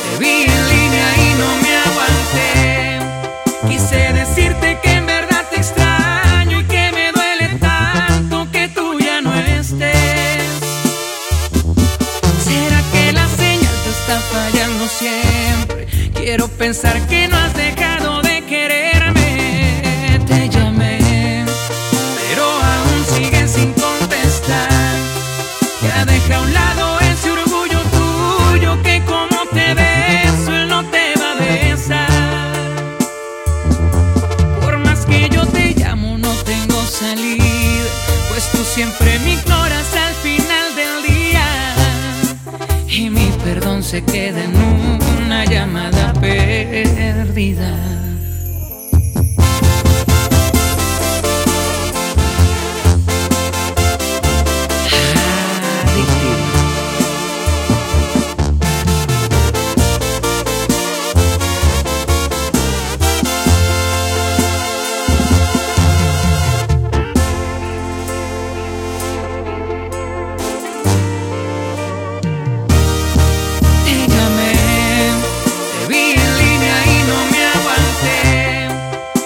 te vi en línea y no me aguanté. Quise decirte que en verdad te extraño y que me duele tanto que tú ya no estés. ¿Será que la señal te está fallando siempre? Quiero pensar que no has dejado se queda en una llamada perdida.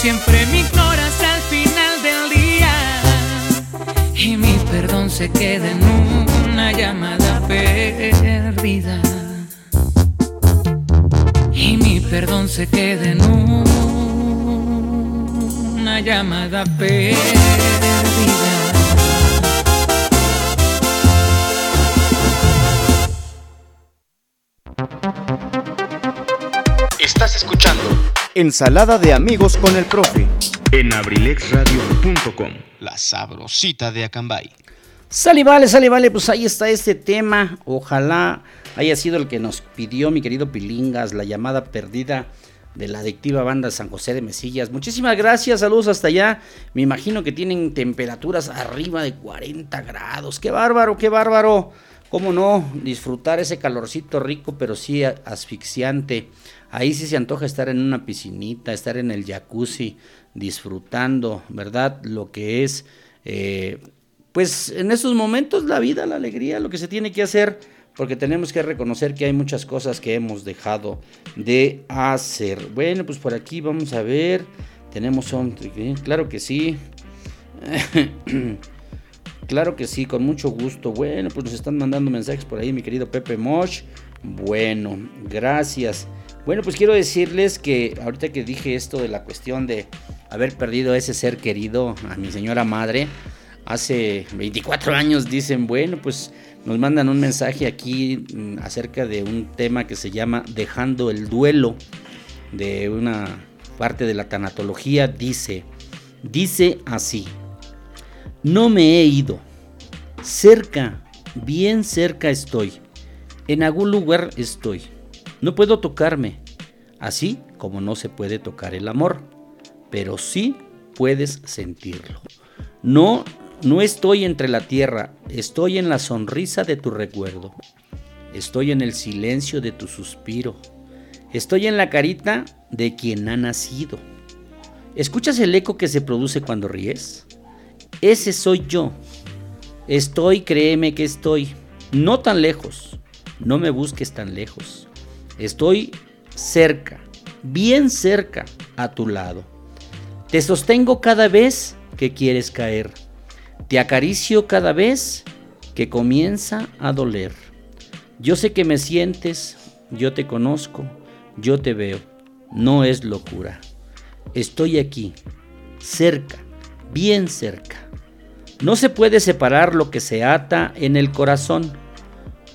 siempre me ignoras al final del día. Y mi perdón se queda en una llamada perdida y mi perdón se queda en una llamada perdida. Ensalada de amigos con el profe en abrilexradio.com, la sabrosita de Acambay. Sale, vale, sale, vale, pues ahí está este tema. Ojalá haya sido el que nos pidió mi querido Pilingas, la llamada perdida de la adictiva banda San José de Mesillas. Muchísimas gracias, saludos hasta allá. Me imagino que tienen temperaturas arriba de 40 grados. Qué bárbaro, qué bárbaro. ¿Cómo no? Disfrutar ese calorcito rico, pero sí asfixiante. Ahí sí se antoja estar en una piscinita, estar en el jacuzzi, disfrutando, ¿verdad? Lo que es... Eh, pues en estos momentos la vida, la alegría, lo que se tiene que hacer, porque tenemos que reconocer que hay muchas cosas que hemos dejado de hacer. Bueno, pues por aquí vamos a ver, tenemos un, claro que sí. claro que sí, con mucho gusto. Bueno, pues nos están mandando mensajes por ahí, mi querido Pepe Mosh. Bueno, gracias. Bueno, pues quiero decirles que ahorita que dije esto de la cuestión de haber perdido a ese ser querido, a mi señora madre, hace 24 años dicen, bueno, pues nos mandan un mensaje aquí mm, acerca de un tema que se llama Dejando el duelo, de una parte de la tanatología, dice, dice así, no me he ido, cerca, bien cerca estoy, en algún lugar estoy, no puedo tocarme, así como no se puede tocar el amor, pero sí puedes sentirlo. No no estoy entre la tierra, estoy en la sonrisa de tu recuerdo. Estoy en el silencio de tu suspiro. Estoy en la carita de quien ha nacido. ¿Escuchas el eco que se produce cuando ríes? Ese soy yo. Estoy, créeme que estoy. No tan lejos. No me busques tan lejos. Estoy cerca, bien cerca a tu lado. Te sostengo cada vez que quieres caer. Te acaricio cada vez que comienza a doler. Yo sé que me sientes, yo te conozco, yo te veo. No es locura. Estoy aquí, cerca, bien cerca. No se puede separar lo que se ata en el corazón.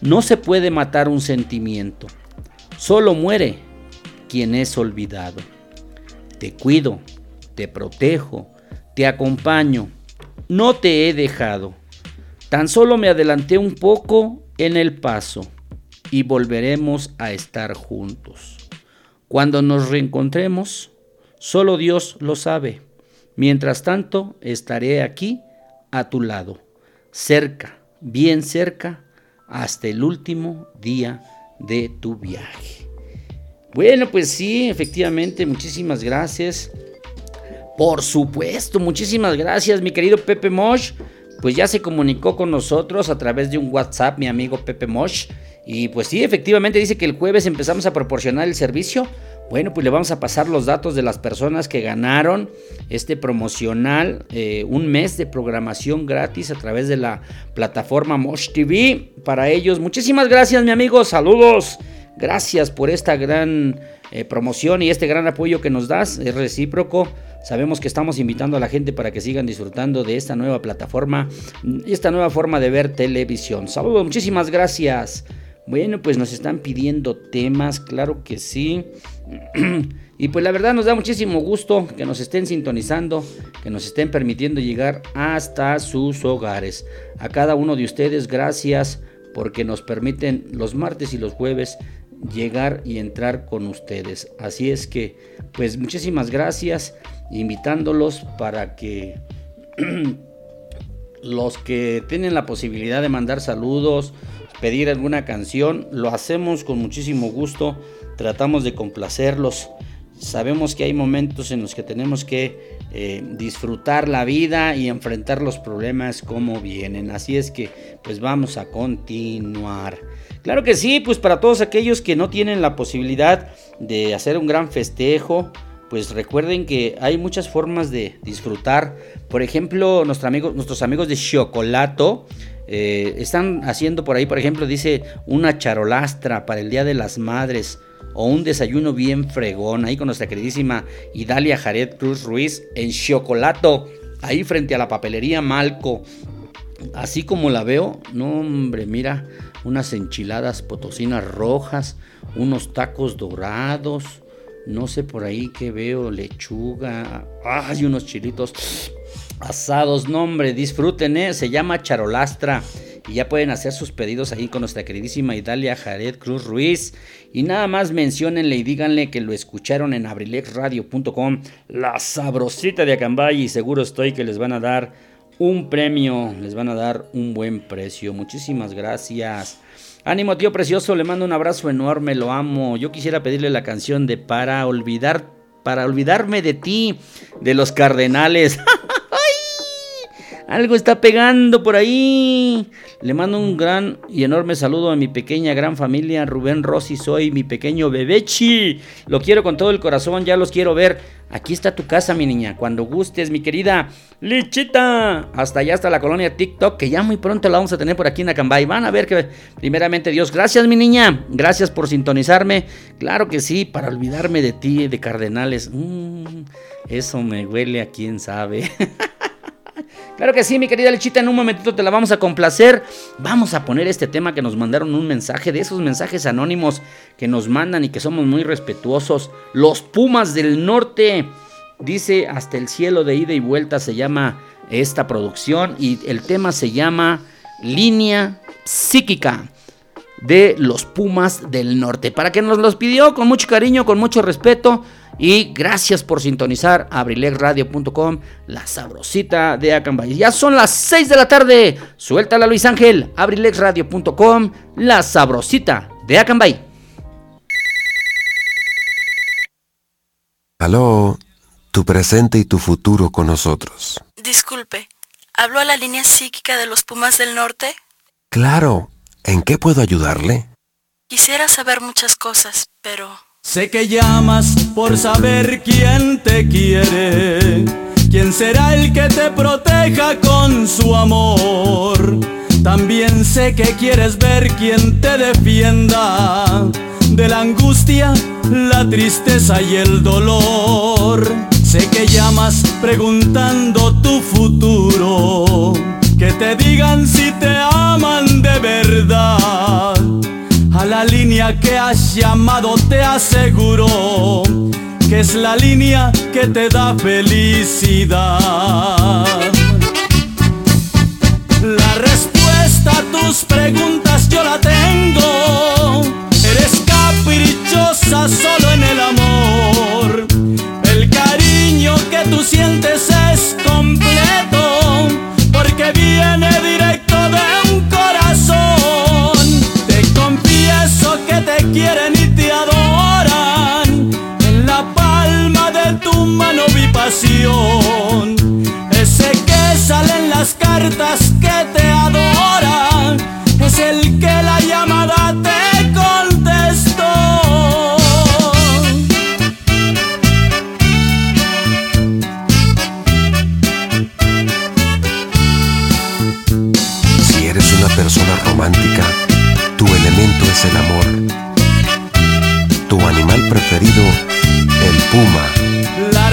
No se puede matar un sentimiento. Solo muere quien es olvidado. Te cuido, te protejo, te acompaño no te he dejado. Tan solo me adelanté un poco en el paso y volveremos a estar juntos. Cuando nos reencontremos, solo Dios lo sabe. Mientras tanto, estaré aquí a tu lado, cerca, bien cerca, hasta el último día de tu viaje. Bueno, pues sí, efectivamente, muchísimas gracias. Por supuesto, muchísimas gracias, mi querido Pepe Mosh. Pues ya se comunicó con nosotros a través de un WhatsApp, mi amigo Pepe Mosh. Y pues sí, efectivamente dice que el jueves empezamos a proporcionar el servicio Bueno, pues le vamos a pasar los datos de las personas que ganaron este promocional, eh, un mes de programación gratis a través de la plataforma Mosh TV. Para ellos, muchísimas gracias, mi amigo. Saludos. Gracias por esta gran eh, promoción y este gran apoyo que nos das. Es recíproco. Sabemos que estamos invitando a la gente para que sigan disfrutando de esta nueva plataforma y esta nueva forma de ver televisión. Saludos, muchísimas gracias. Bueno, pues nos están pidiendo temas, claro que sí. y pues la verdad nos da muchísimo gusto que nos estén sintonizando, que nos estén permitiendo llegar hasta sus hogares. A cada uno de ustedes, gracias porque nos permiten los martes y los jueves llegar y entrar con ustedes. Así es que, pues muchísimas gracias, invitándolos para que los que tienen la posibilidad de mandar saludos, pedir alguna canción, lo hacemos con muchísimo gusto, tratamos de complacerlos. Sabemos que hay momentos en los que tenemos que eh, disfrutar la vida y enfrentar los problemas como vienen. Así es que pues vamos a continuar. Claro que sí, pues para todos aquellos que no tienen la posibilidad de hacer un gran festejo, pues recuerden que hay muchas formas de disfrutar. Por ejemplo, nuestros amigos de Chocolato eh, están haciendo por ahí, por ejemplo, dice una charolastra para el Día de las Madres o un desayuno bien fregón ahí con nuestra queridísima Idalia Jared Cruz Ruiz en Chocolato, ahí frente a la papelería Malco. Así como la veo, no hombre, mira, unas enchiladas potosinas rojas, unos tacos dorados, no sé por ahí que veo, lechuga, hay unos chilitos asados. No, hombre, disfruten, ¿eh? Se llama Charolastra. Y ya pueden hacer sus pedidos ahí con nuestra queridísima Idalia Jared Cruz Ruiz. Y nada más menciónenle y díganle que lo escucharon en abrilexradio.com. La sabrosita de Acambay. Y seguro estoy que les van a dar un premio. Les van a dar un buen precio. Muchísimas gracias. Ánimo, tío precioso. Le mando un abrazo enorme. Lo amo. Yo quisiera pedirle la canción de Para olvidar. Para olvidarme de ti. De los cardenales. Algo está pegando por ahí. Le mando un gran y enorme saludo a mi pequeña gran familia. Rubén Rossi, soy mi pequeño bebechi. Lo quiero con todo el corazón, ya los quiero ver. Aquí está tu casa, mi niña. Cuando gustes, mi querida Lichita. Hasta allá, hasta la colonia TikTok, que ya muy pronto la vamos a tener por aquí en Acambay. Van a ver que, primeramente, Dios, gracias, mi niña. Gracias por sintonizarme. Claro que sí, para olvidarme de ti, de Cardenales. Mm, eso me huele a quién sabe. Claro que sí, mi querida Lechita, en un momentito te la vamos a complacer. Vamos a poner este tema que nos mandaron un mensaje, de esos mensajes anónimos que nos mandan y que somos muy respetuosos. Los Pumas del Norte. Dice hasta el cielo de ida y vuelta se llama esta producción y el tema se llama Línea Psíquica de los Pumas del Norte. Para que nos los pidió con mucho cariño, con mucho respeto. Y gracias por sintonizar abrilexradio.com, la sabrosita de Acambay. Ya son las 6 de la tarde. Suéltala Luis Ángel, abrilexradio.com, la sabrosita de Acambay. Aló, tu presente y tu futuro con nosotros. Disculpe, ¿habló a la línea psíquica de los Pumas del Norte? Claro, ¿en qué puedo ayudarle? Quisiera saber muchas cosas, pero Sé que llamas por saber quién te quiere, quién será el que te proteja con su amor. También sé que quieres ver quién te defienda de la angustia, la tristeza y el dolor. Sé que llamas preguntando tu futuro, que te digan si te aman de verdad a la línea que has llamado te aseguro que es la línea que te da felicidad. La respuesta a tus preguntas yo la tengo. Eres caprichosa solo en el amor. El cariño que tú sientes es completo porque viene Ese que sale en las cartas que te adora, es el que la llamada te contestó. Si eres una persona romántica, tu elemento es el amor. Tu animal preferido, el puma. La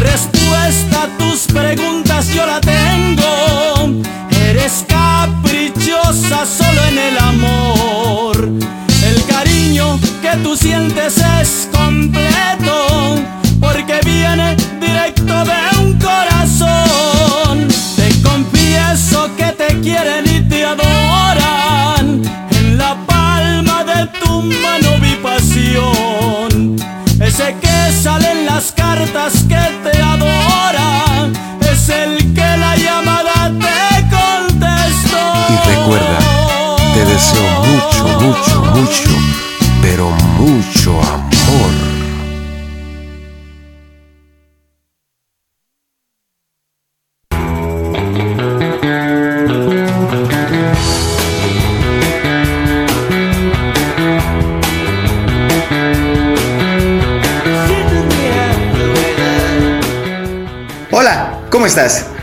preguntas yo la tengo. Eres caprichosa solo en el amor. El cariño que tú sientes es completo porque viene directo de un corazón. Te confieso que te quieren y te adoran. En la palma de tu mano vi pasión. Ese que sale en las cartas que te mucho, mucho, pero mucho amor. ¿Cómo estás?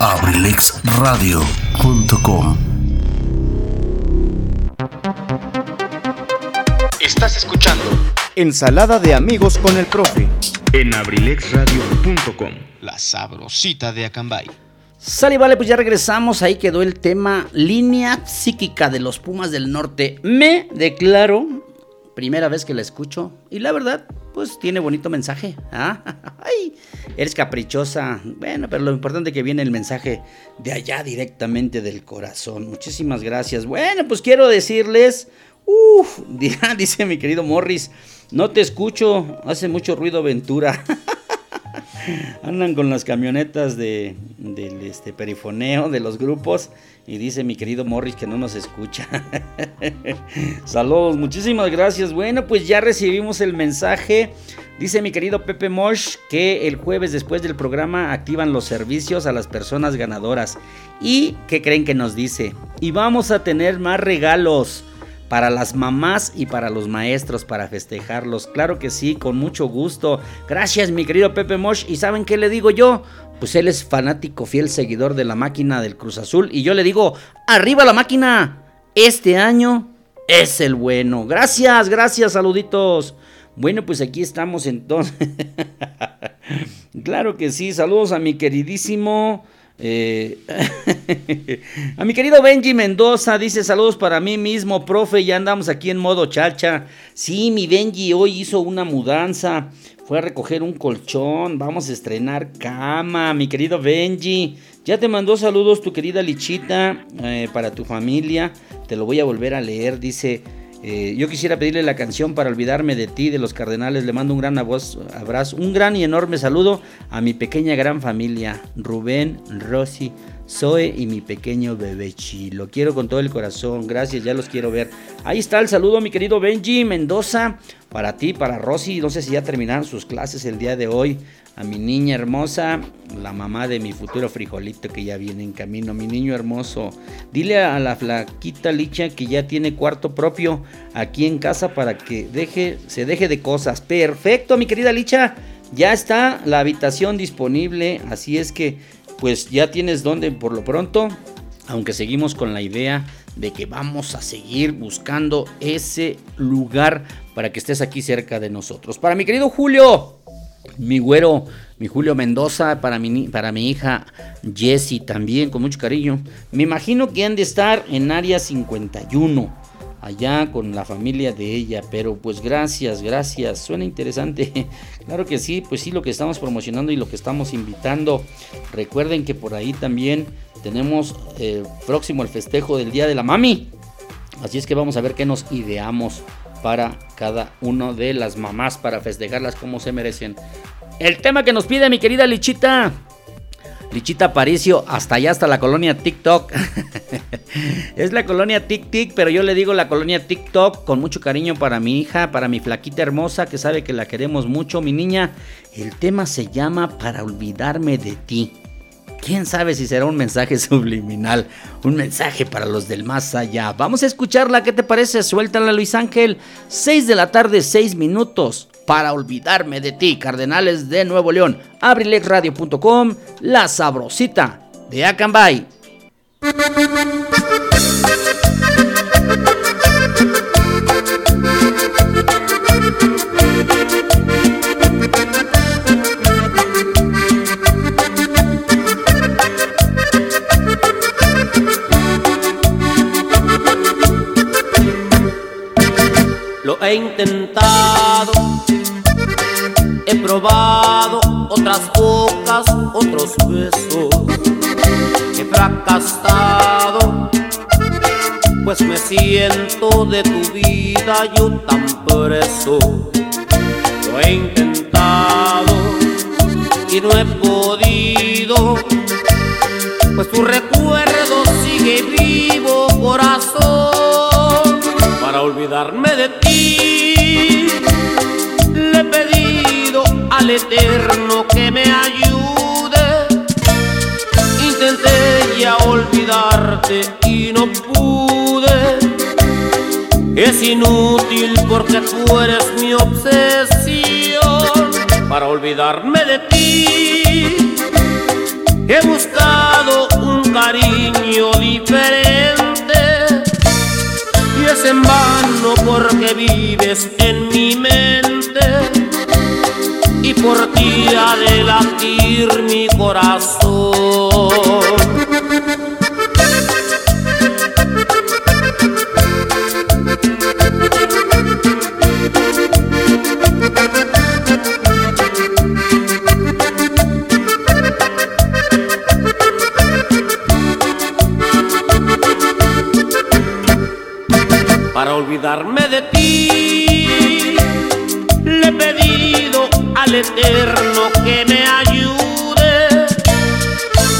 abrilexradio.com Estás escuchando Ensalada de amigos con el profe. en abrilexradio.com. La sabrosita de Acambay. Sale, vale, pues ya regresamos. Ahí quedó el tema línea psíquica de los Pumas del Norte. Me declaro, primera vez que la escucho, y la verdad, pues tiene bonito mensaje. ¿ah? Ay, eres caprichosa. Bueno, pero lo importante es que viene el mensaje de allá directamente del corazón. Muchísimas gracias. Bueno, pues quiero decirles, uff, dice mi querido Morris, no te escucho, hace mucho ruido Ventura. Andan con las camionetas de, del este, perifoneo de los grupos y dice mi querido Morris que no nos escucha. Saludos, muchísimas gracias. Bueno, pues ya recibimos el mensaje. Dice mi querido Pepe Mosh que el jueves después del programa activan los servicios a las personas ganadoras. ¿Y qué creen que nos dice? Y vamos a tener más regalos para las mamás y para los maestros para festejarlos. Claro que sí, con mucho gusto. Gracias, mi querido Pepe Mosh. ¿Y saben qué le digo yo? Pues él es fanático, fiel seguidor de la máquina del Cruz Azul. Y yo le digo, arriba la máquina. Este año es el bueno. Gracias, gracias, saluditos. Bueno, pues aquí estamos entonces. claro que sí, saludos a mi queridísimo... Eh, a mi querido Benji Mendoza dice saludos para mí mismo, profe, ya andamos aquí en modo chacha. Sí, mi Benji hoy hizo una mudanza, fue a recoger un colchón, vamos a estrenar cama, mi querido Benji. Ya te mandó saludos tu querida Lichita eh, para tu familia, te lo voy a volver a leer, dice... Eh, yo quisiera pedirle la canción para olvidarme de ti, de los cardenales. Le mando un gran abrazo, un gran y enorme saludo a mi pequeña gran familia, Rubén, Rosy, Zoe y mi pequeño bebechi. Lo quiero con todo el corazón, gracias, ya los quiero ver. Ahí está el saludo, mi querido Benji Mendoza, para ti, para Rosy. No sé si ya terminaron sus clases el día de hoy a mi niña hermosa, la mamá de mi futuro frijolito que ya viene en camino, mi niño hermoso. Dile a la flaquita Licha que ya tiene cuarto propio aquí en casa para que deje, se deje de cosas. Perfecto, mi querida Licha. Ya está la habitación disponible, así es que pues ya tienes donde por lo pronto, aunque seguimos con la idea de que vamos a seguir buscando ese lugar para que estés aquí cerca de nosotros. Para mi querido Julio, mi güero, mi Julio Mendoza, para mi, para mi hija Jessie también, con mucho cariño. Me imagino que han de estar en área 51, allá con la familia de ella, pero pues gracias, gracias, suena interesante. claro que sí, pues sí, lo que estamos promocionando y lo que estamos invitando. Recuerden que por ahí también tenemos eh, próximo el festejo del Día de la Mami. Así es que vamos a ver qué nos ideamos para cada una de las mamás para festejarlas como se merecen. El tema que nos pide mi querida Lichita. Lichita Paricio, hasta allá, hasta la colonia TikTok. es la colonia TikTok, pero yo le digo la colonia TikTok con mucho cariño para mi hija, para mi flaquita hermosa que sabe que la queremos mucho, mi niña. El tema se llama Para olvidarme de ti. ¿Quién sabe si será un mensaje subliminal? Un mensaje para los del más allá. Vamos a escucharla, ¿qué te parece? Suéltala Luis Ángel. 6 de la tarde, 6 minutos. Para olvidarme de ti, Cardenales de Nuevo León. Abrilexradio.com, la sabrosita de Acambay. Lo he intentado, he probado otras bocas, otros besos. He fracasado, pues me siento de tu vida yo tan preso. Lo he intentado y no he podido, pues tu recuerdo sigue vivo, corazón, para olvidarme de ti. Eterno que me ayude. Intenté ya olvidarte y no pude. Es inútil porque tú eres mi obsesión para olvidarme de ti. He buscado un cariño diferente y es en vano porque vives en mi mente y por ti ha de latir mi corazón. Para olvidarme Eterno que me ayude.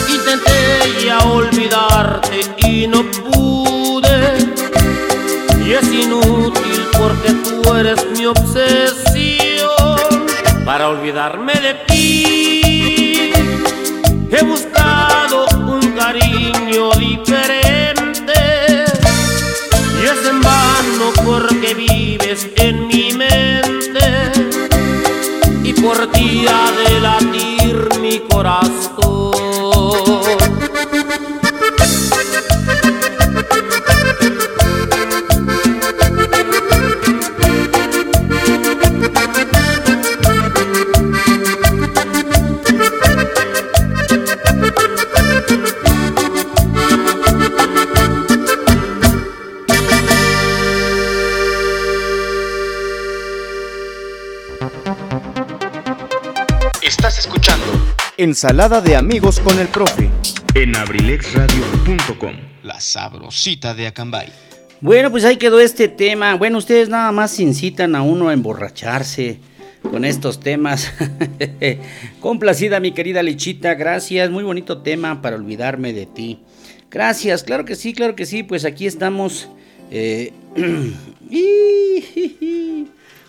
Intenté ya olvidarte y no pude. Y es inútil porque tú eres ha de latir mi Ensalada de amigos con el profe. en abrilexradio.com. La sabrosita de Acambay. Bueno, pues ahí quedó este tema. Bueno, ustedes nada más incitan a uno a emborracharse con estos temas. Complacida, mi querida Lichita, gracias. Muy bonito tema para olvidarme de ti. Gracias, claro que sí, claro que sí. Pues aquí estamos. eh,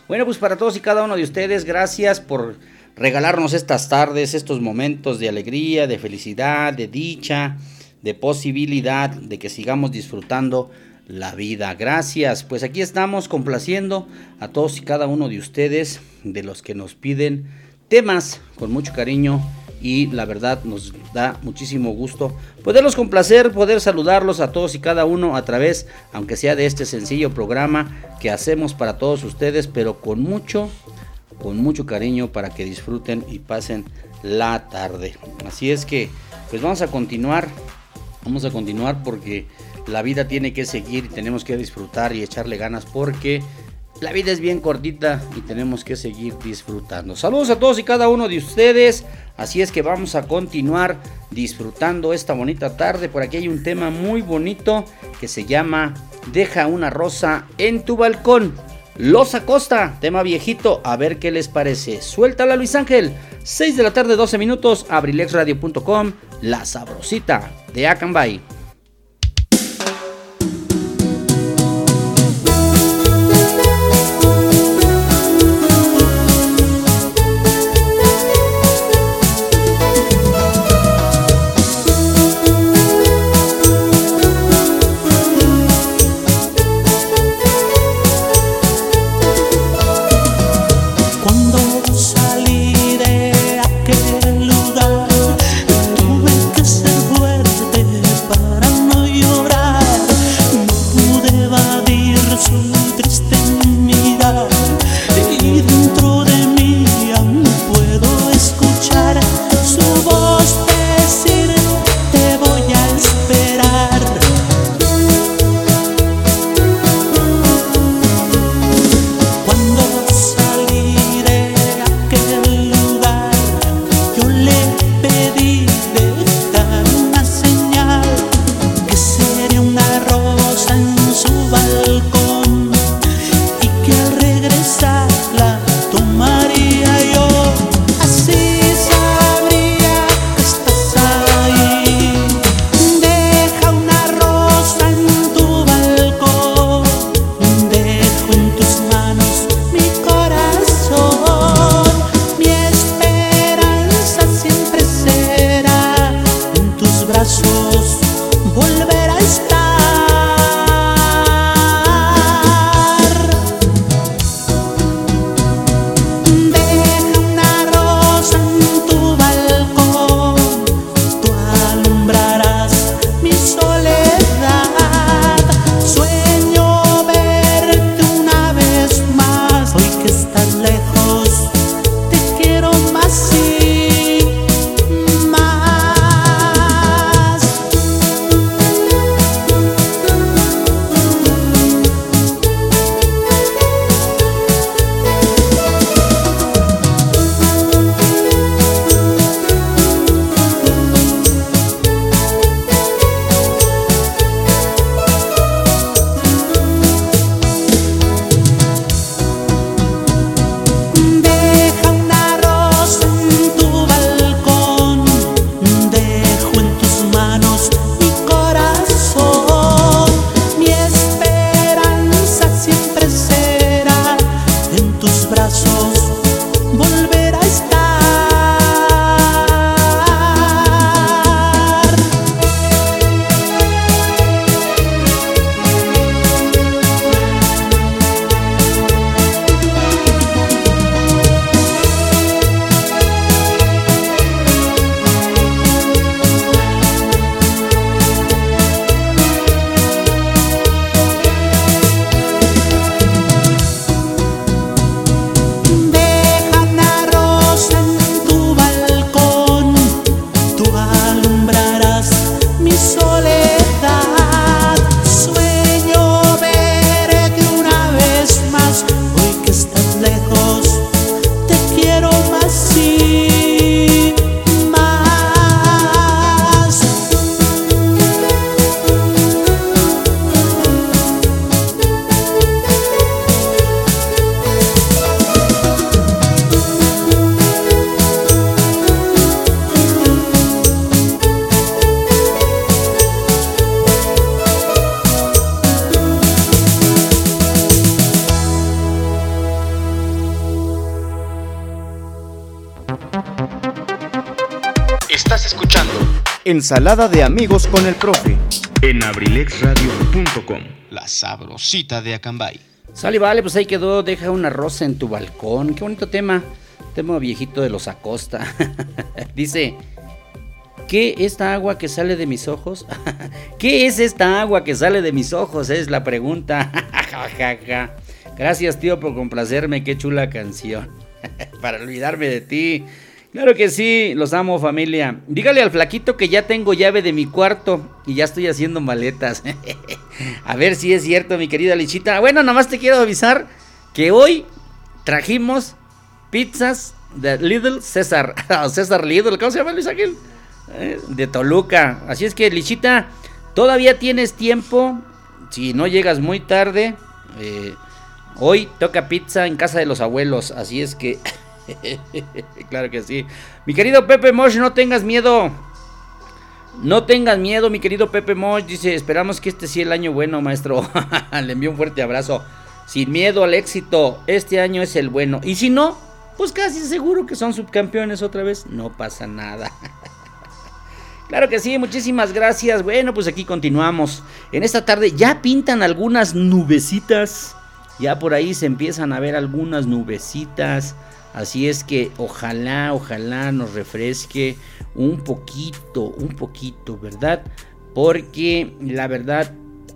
bueno, pues para todos y cada uno de ustedes, gracias por regalarnos estas tardes, estos momentos de alegría, de felicidad, de dicha, de posibilidad, de que sigamos disfrutando la vida. Gracias, pues aquí estamos complaciendo a todos y cada uno de ustedes, de los que nos piden temas con mucho cariño y la verdad nos da muchísimo gusto poderlos complacer, poder saludarlos a todos y cada uno a través, aunque sea de este sencillo programa que hacemos para todos ustedes, pero con mucho, con mucho cariño para que disfruten y pasen la tarde. Así es que, pues vamos a continuar, vamos a continuar porque la vida tiene que seguir y tenemos que disfrutar y echarle ganas porque la vida es bien cortita y tenemos que seguir disfrutando. Saludos a todos y cada uno de ustedes. Así es que vamos a continuar disfrutando esta bonita tarde. Por aquí hay un tema muy bonito que se llama Deja una rosa en tu balcón. Los Acosta, tema viejito, a ver qué les parece. Suéltala Luis Ángel, 6 de la tarde, 12 minutos, abrilexradio.com, la sabrosita de Acambay. Ensalada de amigos con el profe. En abrilexradio.com. La sabrosita de Acambay. Sale, vale, pues ahí quedó. Deja una rosa en tu balcón. Qué bonito tema. Tema viejito de los Acosta. Dice. ¿Qué esta agua que sale de mis ojos? ¿Qué es esta agua que sale de mis ojos? Es la pregunta. Gracias, tío, por complacerme. Qué chula canción. Para olvidarme de ti. Claro que sí, los amo familia. Dígale al flaquito que ya tengo llave de mi cuarto y ya estoy haciendo maletas. a ver si es cierto, mi querida Lichita. Bueno, nada más te quiero avisar que hoy trajimos pizzas de Lidl César. César Lidl, ¿cómo se llama Luis Ángel? Eh, de Toluca. Así es que Lichita, todavía tienes tiempo. Si no llegas muy tarde, eh, Hoy toca pizza en casa de los abuelos, así es que... claro que sí. Mi querido Pepe Mosh, no tengas miedo. No tengas miedo, mi querido Pepe Mosh. Dice, esperamos que este sea el año bueno, maestro. Le envío un fuerte abrazo. Sin miedo al éxito, este año es el bueno. Y si no, pues casi seguro que son subcampeones otra vez. No pasa nada. Claro que sí, muchísimas gracias. Bueno, pues aquí continuamos. En esta tarde ya pintan algunas nubecitas. Ya por ahí se empiezan a ver algunas nubecitas. Así es que ojalá, ojalá nos refresque un poquito, un poquito, ¿verdad? Porque la verdad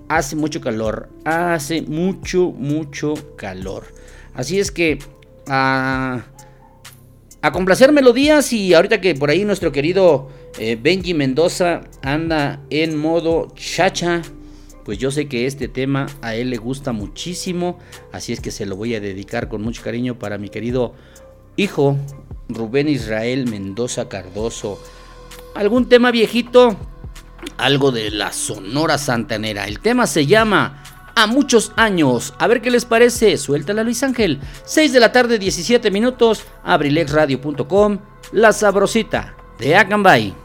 hace mucho calor. Hace mucho, mucho calor. Así es que... a a complacer melodías y ahorita que por ahí nuestro querido eh, Benji Mendoza anda en modo chacha, pues yo sé que este tema a él le gusta muchísimo, así es que se lo voy a dedicar con mucho cariño para mi querido hijo Rubén Israel Mendoza Cardoso. ¿Algún tema viejito? Algo de la Sonora Santanera. El tema se llama a muchos años. A ver qué les parece. Suéltala Luis Ángel. 6 de la tarde, 17 minutos. Abrilexradio.com. La sabrosita de Acambay.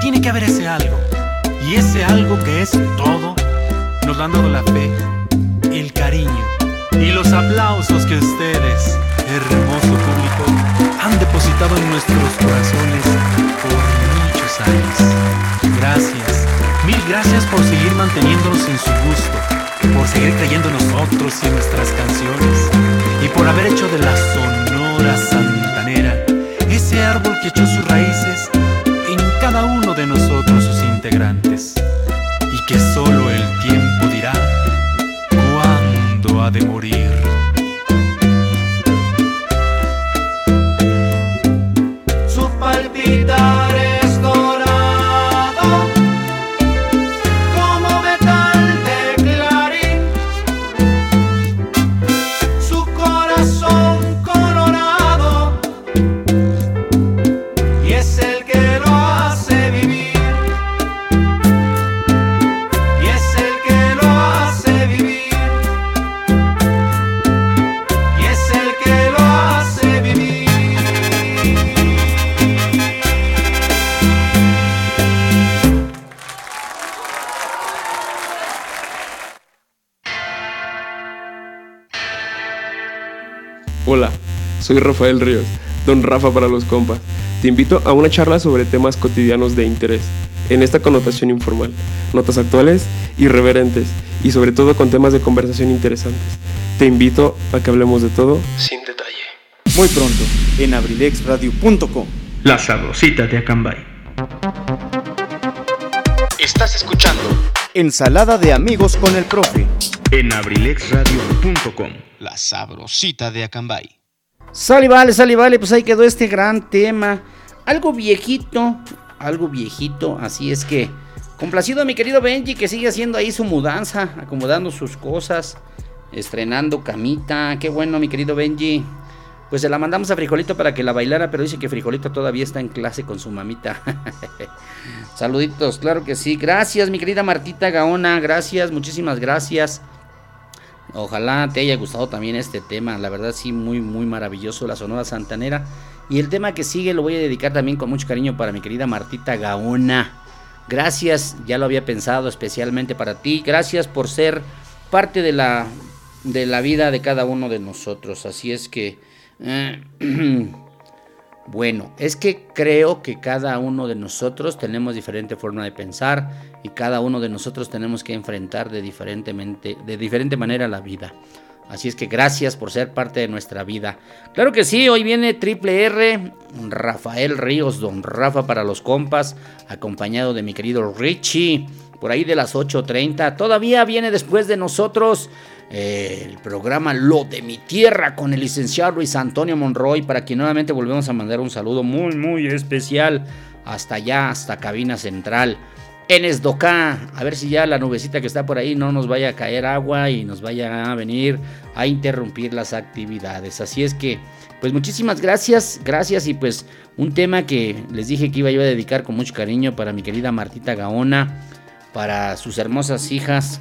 Tiene que haber ese algo. Y ese algo que es todo, nos lo han dado la fe, el cariño y los aplausos que ustedes, hermoso público, han depositado en nuestros corazones por muchos años. Gracias, mil gracias por seguir manteniéndonos en su gusto, por seguir creyendo en nosotros y en nuestras canciones, y por haber hecho de la sonora santanera ese árbol que echó sus raíces cada uno de nosotros sus integrantes, soy Rafael Ríos, don Rafa para los compas. Te invito a una charla sobre temas cotidianos de interés, en esta connotación informal, notas actuales, irreverentes y sobre todo con temas de conversación interesantes. Te invito a que hablemos de todo sin detalle. Muy pronto, en abrilexradio.com. La sabrosita de Acambay. Estás escuchando Ensalada de amigos con el profe. En abrilexradio.com. La sabrosita de Acambay. Sale, vale, sale, vale, pues ahí quedó este gran tema. Algo viejito, algo viejito, así es que complacido a mi querido Benji que sigue haciendo ahí su mudanza, acomodando sus cosas, estrenando camita. Qué bueno, mi querido Benji. Pues se la mandamos a Frijolito para que la bailara, pero dice que Frijolito todavía está en clase con su mamita. Saluditos, claro que sí. Gracias, mi querida Martita Gaona. Gracias, muchísimas gracias. Ojalá te haya gustado también este tema. La verdad, sí, muy, muy maravilloso. La Sonora Santanera. Y el tema que sigue lo voy a dedicar también con mucho cariño para mi querida Martita Gaona. Gracias, ya lo había pensado especialmente para ti. Gracias por ser parte de la, de la vida de cada uno de nosotros. Así es que... eh, Bueno, es que creo que cada uno de nosotros tenemos diferente forma de pensar y cada uno de nosotros tenemos que enfrentar de, diferentemente, de diferente manera la vida. Así es que gracias por ser parte de nuestra vida. Claro que sí, hoy viene Triple R, Rafael Ríos, Don Rafa para los compas, acompañado de mi querido Richie, por ahí de las 8.30. Todavía viene después de nosotros el programa Lo de mi tierra con el licenciado Luis Antonio Monroy, para quien nuevamente volvemos a mandar un saludo muy, muy especial hasta allá, hasta cabina central. En Esdocá, a ver si ya la nubecita que está por ahí no nos vaya a caer agua y nos vaya a venir a interrumpir las actividades. Así es que, pues muchísimas gracias, gracias y pues un tema que les dije que iba yo a dedicar con mucho cariño para mi querida Martita Gaona, para sus hermosas hijas,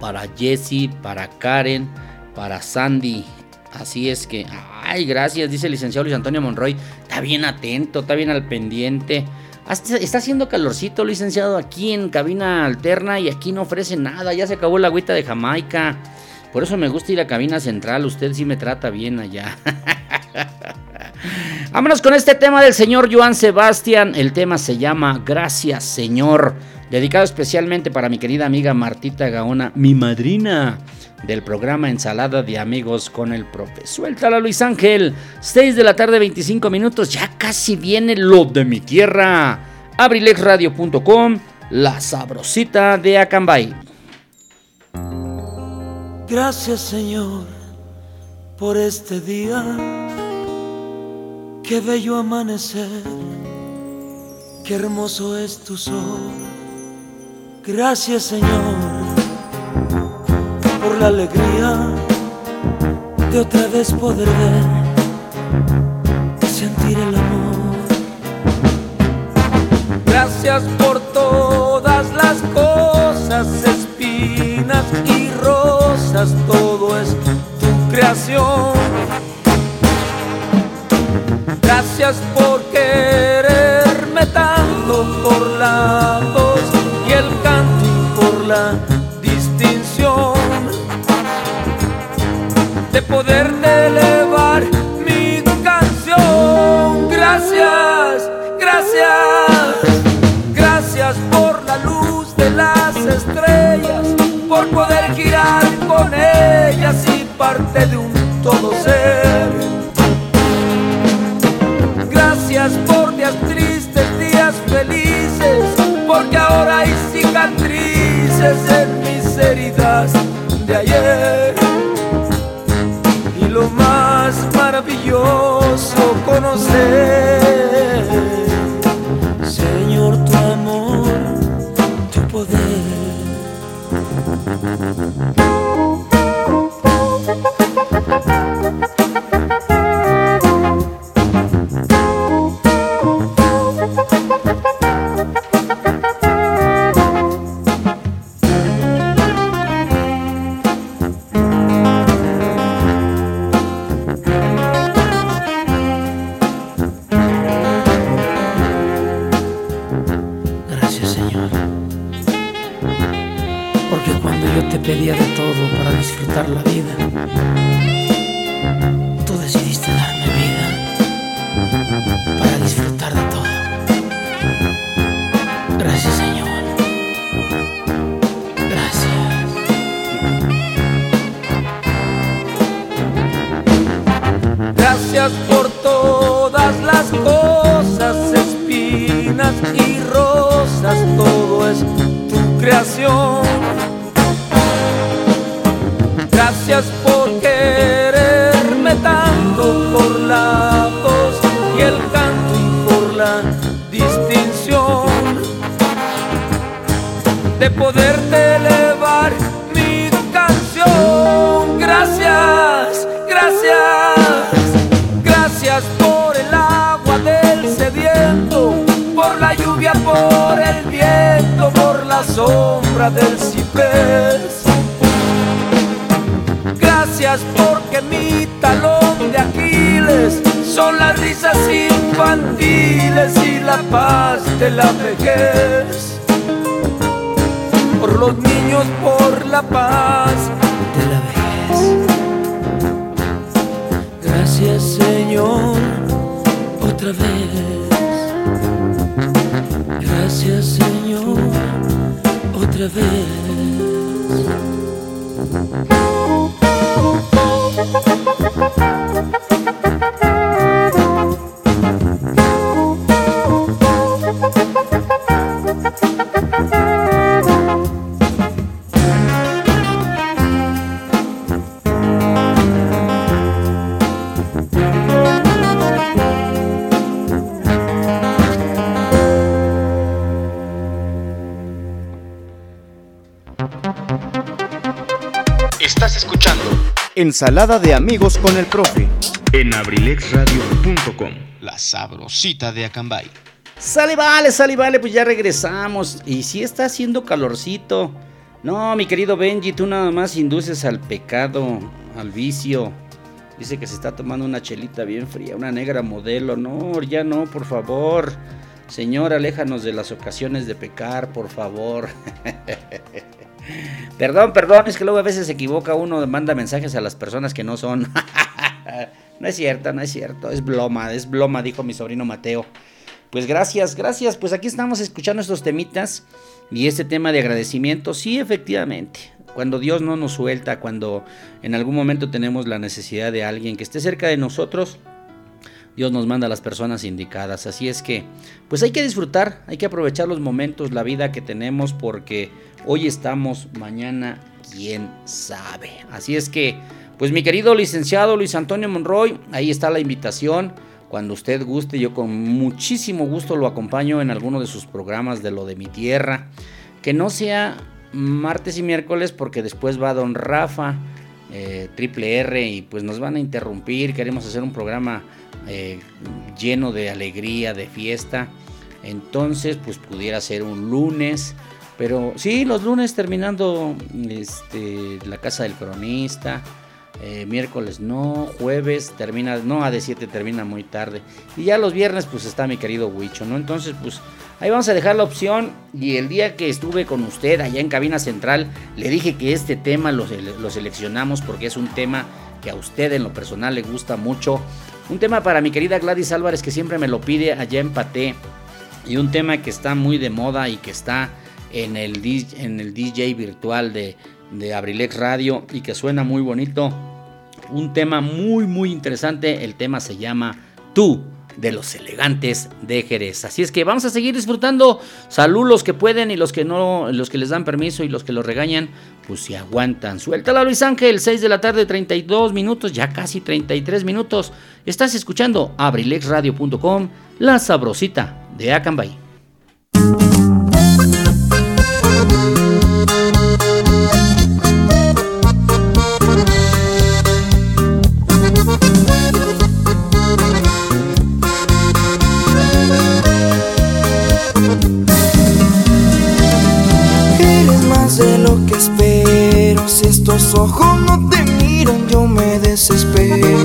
para Jessie, para Karen, para Sandy. Así es que, ay, gracias, dice el licenciado Luis Antonio Monroy. Está bien atento, está bien al pendiente. Está haciendo calorcito, licenciado, aquí en cabina alterna y aquí no ofrece nada. Ya se acabó la agüita de Jamaica. Por eso me gusta ir a cabina central. Usted sí me trata bien allá. Vámonos con este tema del señor Joan Sebastián. El tema se llama Gracias, Señor. Dedicado especialmente para mi querida amiga Martita Gaona, mi madrina del programa Ensalada de Amigos con el Profe. Suéltala, Luis Ángel. 6 de la tarde, 25 minutos. Ya casi viene lo de mi tierra. Abrilexradio.com, la sabrosita de Acambay. Gracias Señor por este día, qué bello amanecer, qué hermoso es tu sol. Gracias Señor por la alegría de otra vez poder ver y sentir el amor. Gracias por todas las cosas, espinas y rosas, todo es tu creación. Gracias por quererme tanto por la la distinción de poderte elevar mi canción. Gracias, gracias, gracias por la luz de las estrellas, por poder girar con ellas y parte de un todo ser. En mis heridas de ayer. Y lo más maravilloso conocer, Señor, tu amor, tu poder. Son las risas infantiles y la paz de la vejez. Por los niños, por la paz de la vejez. Gracias Señor, otra vez. Gracias Señor, otra vez. Ensalada de amigos con el profe. En abrilexradio.com, la sabrosita de Acambay. Sale, vale, sale, vale, pues ya regresamos. Y si está haciendo calorcito. No, mi querido Benji, tú nada más induces al pecado, al vicio. Dice que se está tomando una chelita bien fría, una negra modelo. No, ya no, por favor. Señor, aléjanos de las ocasiones de pecar, por favor. perdón, perdón, es que luego a veces se equivoca uno, manda mensajes a las personas que no son. no es cierto, no es cierto, es bloma, es bloma, dijo mi sobrino Mateo. Pues gracias, gracias, pues aquí estamos escuchando estos temitas y este tema de agradecimiento, sí, efectivamente. Cuando Dios no nos suelta, cuando en algún momento tenemos la necesidad de alguien que esté cerca de nosotros, Dios nos manda a las personas indicadas. Así es que, pues hay que disfrutar, hay que aprovechar los momentos, la vida que tenemos, porque hoy estamos, mañana, quién sabe. Así es que, pues mi querido licenciado Luis Antonio Monroy, ahí está la invitación. Cuando usted guste, yo con muchísimo gusto lo acompaño en alguno de sus programas de lo de mi tierra. Que no sea martes y miércoles, porque después va don Rafa eh, Triple R y pues nos van a interrumpir. Queremos hacer un programa eh, lleno de alegría, de fiesta. Entonces, pues pudiera ser un lunes. Pero sí, los lunes terminando este, la casa del cronista. Eh, miércoles no, jueves termina, no, a de 7 termina muy tarde. Y ya los viernes pues está mi querido Huicho, ¿no? Entonces pues ahí vamos a dejar la opción. Y el día que estuve con usted allá en Cabina Central, le dije que este tema lo, lo seleccionamos porque es un tema que a usted en lo personal le gusta mucho. Un tema para mi querida Gladys Álvarez que siempre me lo pide allá en Paté. Y un tema que está muy de moda y que está en el, DJ virtual de, de Abrilex Radio y que suena muy bonito. Un tema muy muy interesante, el tema se llama Tú de los elegantes de Jerez. Así es que vamos a seguir disfrutando. Salud los que pueden y los que no, los que les dan permiso y los que los regañan, pues si aguantan. Suéltala Luis Ángel, 6 de la tarde, 32 minutos, ya casi 33 minutos. Estás escuchando abrilexradio.com, la sabrosita de Acambay. Estos ojos no te miran, yo me desespero.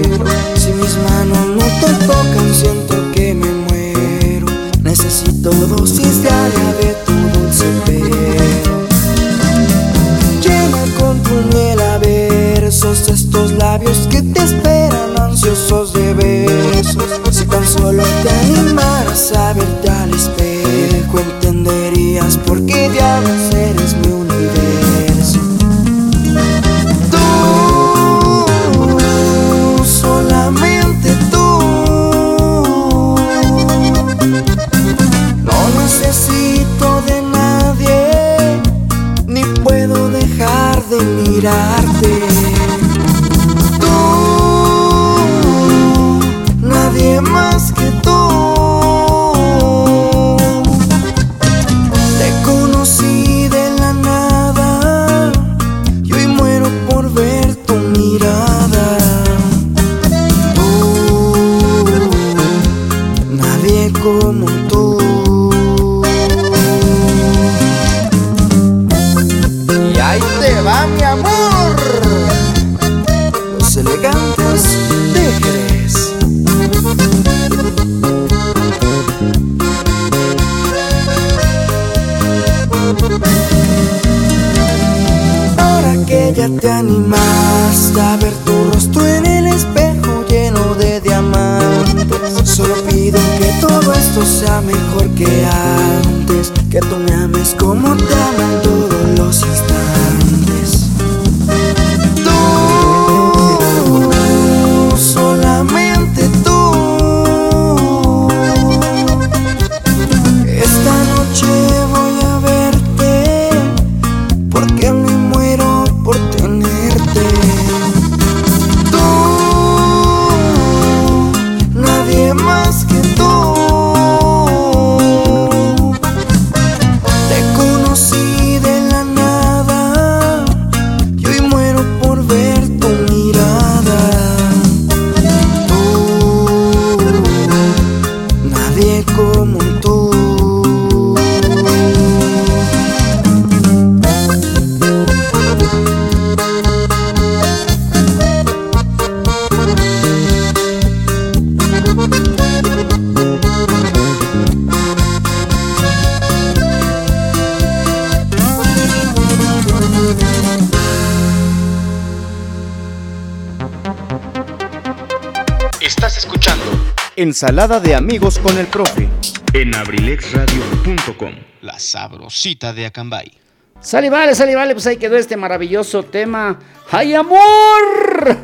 Ensalada de amigos con el profe. En abrilexradio.com. La sabrosita de Acambay. Sale, vale, sale, vale. Pues ahí quedó este maravilloso tema. ¡Ay, amor!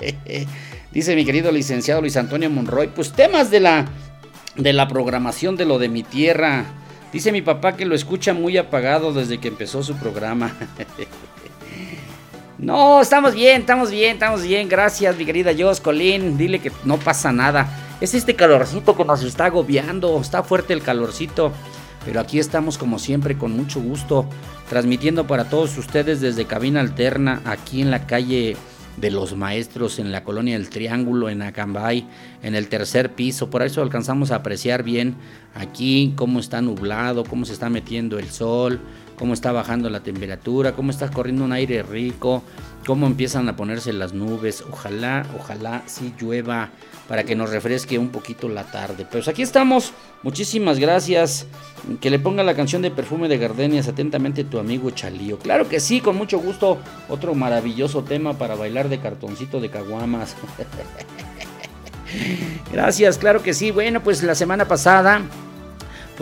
Dice mi querido licenciado Luis Antonio Monroy. Pues temas de la, de la programación de lo de mi tierra. Dice mi papá que lo escucha muy apagado desde que empezó su programa. No, estamos bien, estamos bien, estamos bien. Gracias, mi querida Jos Colín. Dile que no pasa nada. Es este calorcito que nos está agobiando. Está fuerte el calorcito. Pero aquí estamos como siempre con mucho gusto, transmitiendo para todos ustedes desde Cabina Alterna, aquí en la calle de los maestros en la colonia del Triángulo, en Acambay, en el tercer piso. Por eso alcanzamos a apreciar bien aquí cómo está nublado, cómo se está metiendo el sol, cómo está bajando la temperatura, cómo está corriendo un aire rico, cómo empiezan a ponerse las nubes. Ojalá, ojalá sí llueva para que nos refresque un poquito la tarde. Pues aquí estamos. Muchísimas gracias. Que le ponga la canción de perfume de gardenias atentamente tu amigo Chalío. Claro que sí, con mucho gusto. Otro maravilloso tema para bailar de cartoncito de caguamas. gracias, claro que sí. Bueno, pues la semana pasada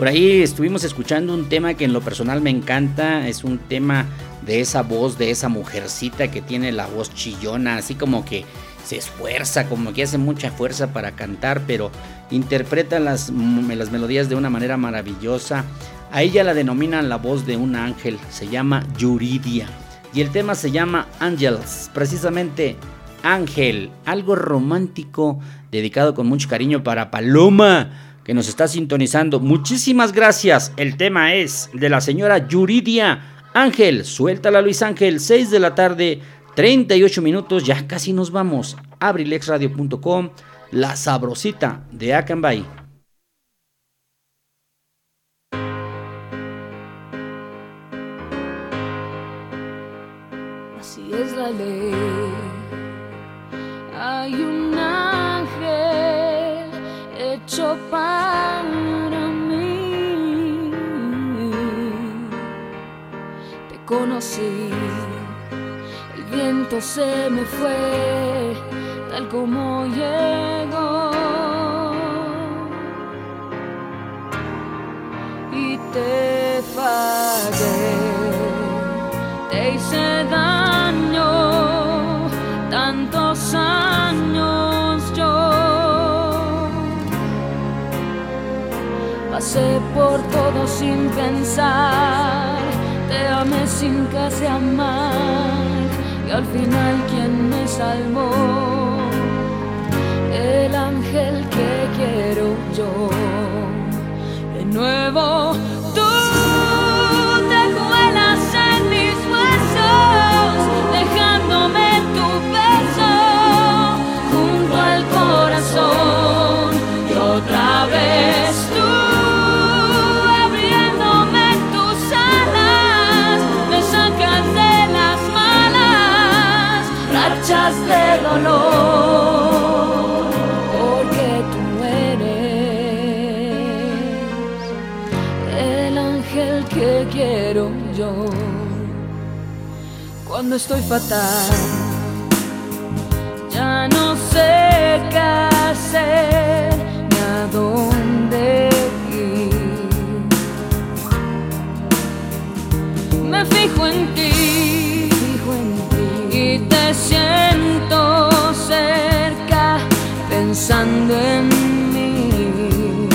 por ahí estuvimos escuchando un tema que en lo personal me encanta. Es un tema de esa voz, de esa mujercita que tiene la voz chillona, así como que se esfuerza, como que hace mucha fuerza para cantar, pero interpreta las, las melodías de una manera maravillosa. A ella la denominan la voz de un ángel, se llama Yuridia. Y el tema se llama Angels, precisamente Ángel, algo romántico, dedicado con mucho cariño para Paloma, que nos está sintonizando. Muchísimas gracias. El tema es de la señora Yuridia. Ángel, suéltala Luis Ángel, 6 de la tarde 38 minutos, ya casi nos vamos. Abrilexradio.com, la sabrosita de Akanbay. Para mí. Te conocí viento se me fue tal como llegó. Y te fallé, te hice daño Pasé por todo sin pensar, te amé sin casi amar al final quien me salvó, el ángel que quiero yo. De nuevo dolor, porque tú eres el ángel que quiero yo. Cuando estoy fatal, ya no sé qué hacer ni a dónde ir. Me fijo en ti te siento cerca pensando en mí.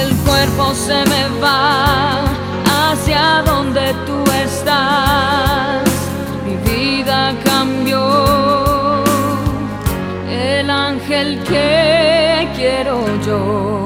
El cuerpo se me va hacia donde tú estás. Mi vida cambió. El ángel que quiero yo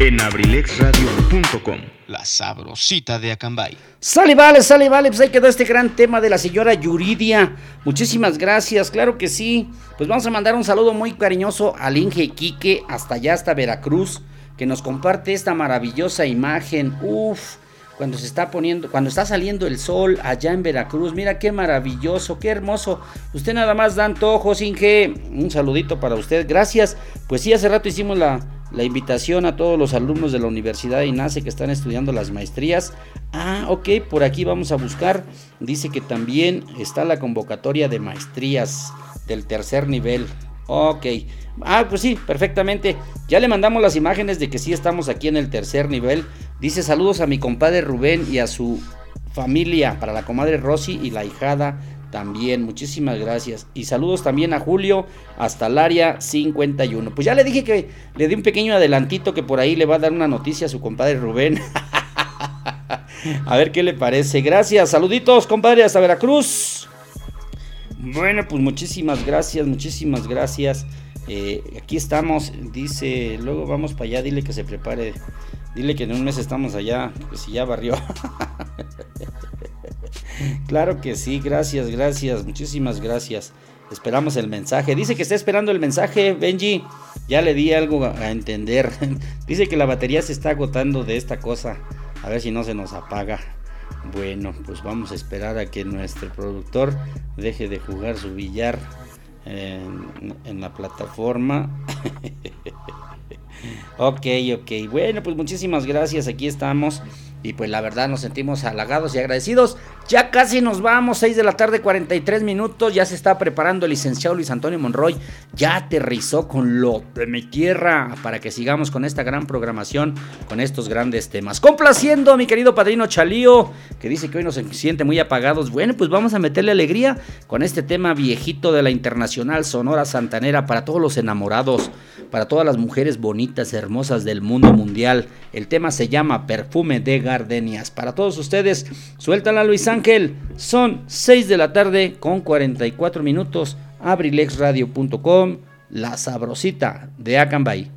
En abrilexradio.com, la sabrosita de Acambay. Sale, vale, sale, vale. Pues ahí quedó este gran tema de la señora Yuridia. Muchísimas gracias, claro que sí. Pues vamos a mandar un saludo muy cariñoso al Inge Quique, hasta allá, hasta Veracruz, que nos comparte esta maravillosa imagen. Uf, cuando se está poniendo, cuando está saliendo el sol allá en Veracruz. Mira qué maravilloso, qué hermoso. Usted nada más da antojos, Inge. Un saludito para usted. Gracias. Pues sí, hace rato hicimos la, la invitación a todos los alumnos de la Universidad de INACE que están estudiando las maestrías. Ah, ok, por aquí vamos a buscar. Dice que también está la convocatoria de maestrías del tercer nivel. Ok. Ah, pues sí, perfectamente. Ya le mandamos las imágenes de que sí estamos aquí en el tercer nivel. Dice saludos a mi compadre Rubén y a su familia, para la comadre Rosy y la hijada también. Muchísimas gracias. Y saludos también a Julio hasta el área 51. Pues ya le dije que le di un pequeño adelantito que por ahí le va a dar una noticia a su compadre Rubén. a ver qué le parece. Gracias. Saluditos, compadre, hasta Veracruz. Bueno, pues muchísimas gracias, muchísimas gracias. Eh, aquí estamos, dice, luego vamos para allá, dile que se prepare. Dile que en un mes estamos allá, que si ya barrió. claro que sí, gracias, gracias, muchísimas gracias. Esperamos el mensaje. Dice que está esperando el mensaje, Benji. Ya le di algo a entender. Dice que la batería se está agotando de esta cosa. A ver si no se nos apaga. Bueno, pues vamos a esperar a que nuestro productor deje de jugar su billar en, la plataforma. ok, ok. Bueno, pues muchísimas gracias. Aquí estamos. Y pues la verdad nos sentimos halagados y agradecidos. Ya casi nos vamos, 6 de la tarde, 43 minutos. Ya se está preparando el licenciado Luis Antonio Monroy. Ya aterrizó con lo de mi tierra para que sigamos con esta gran programación, con estos grandes temas. Complaciendo a mi querido padrino Chalío, que dice que hoy nos siente muy apagados. Bueno, pues vamos a meterle alegría con este tema viejito de la Internacional Sonora Santanera para todos los enamorados, para todas las mujeres bonitas, hermosas del mundo mundial. El tema se llama Perfume de Gardenias. Para todos ustedes, suéltala Luis Ángel. Son 6 de la tarde con 44 minutos. Abrilexradio.com, la sabrosita de Acambay.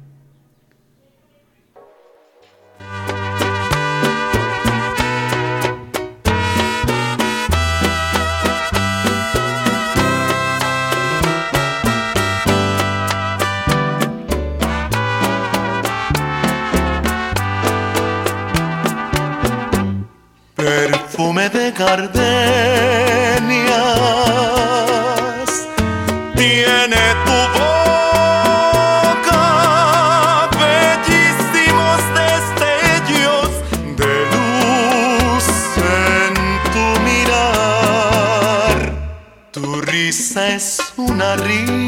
Gardenias. Tiene tu boca bellísimos destellos de luz en tu mirar. Tu risa es una rima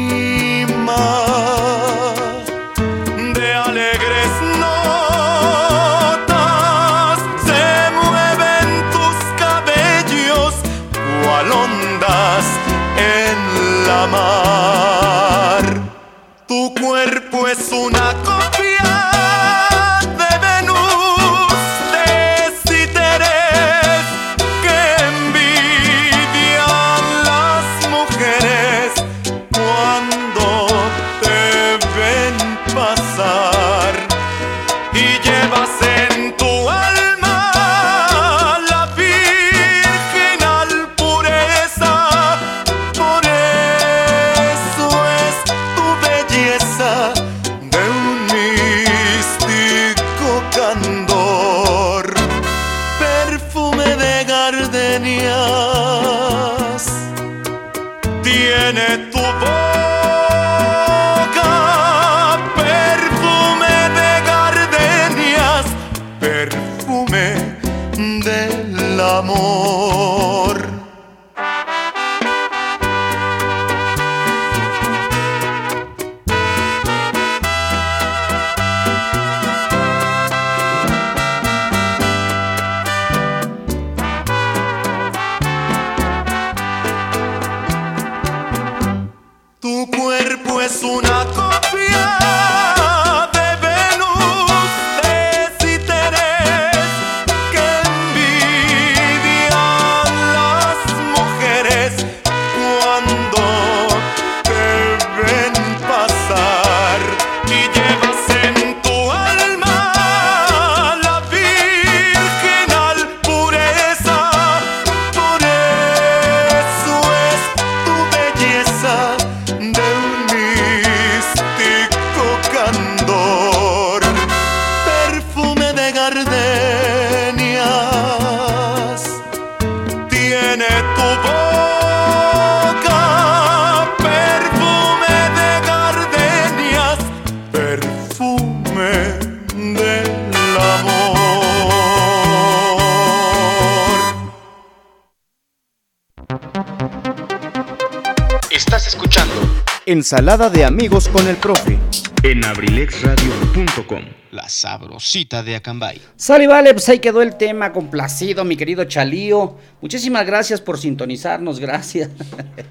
Ensalada de amigos con el profe. En abrilexradio.com, la sabrosita de Acambay. Sale, vale, pues ahí quedó el tema complacido, mi querido Chalío. Muchísimas gracias por sintonizarnos, gracias.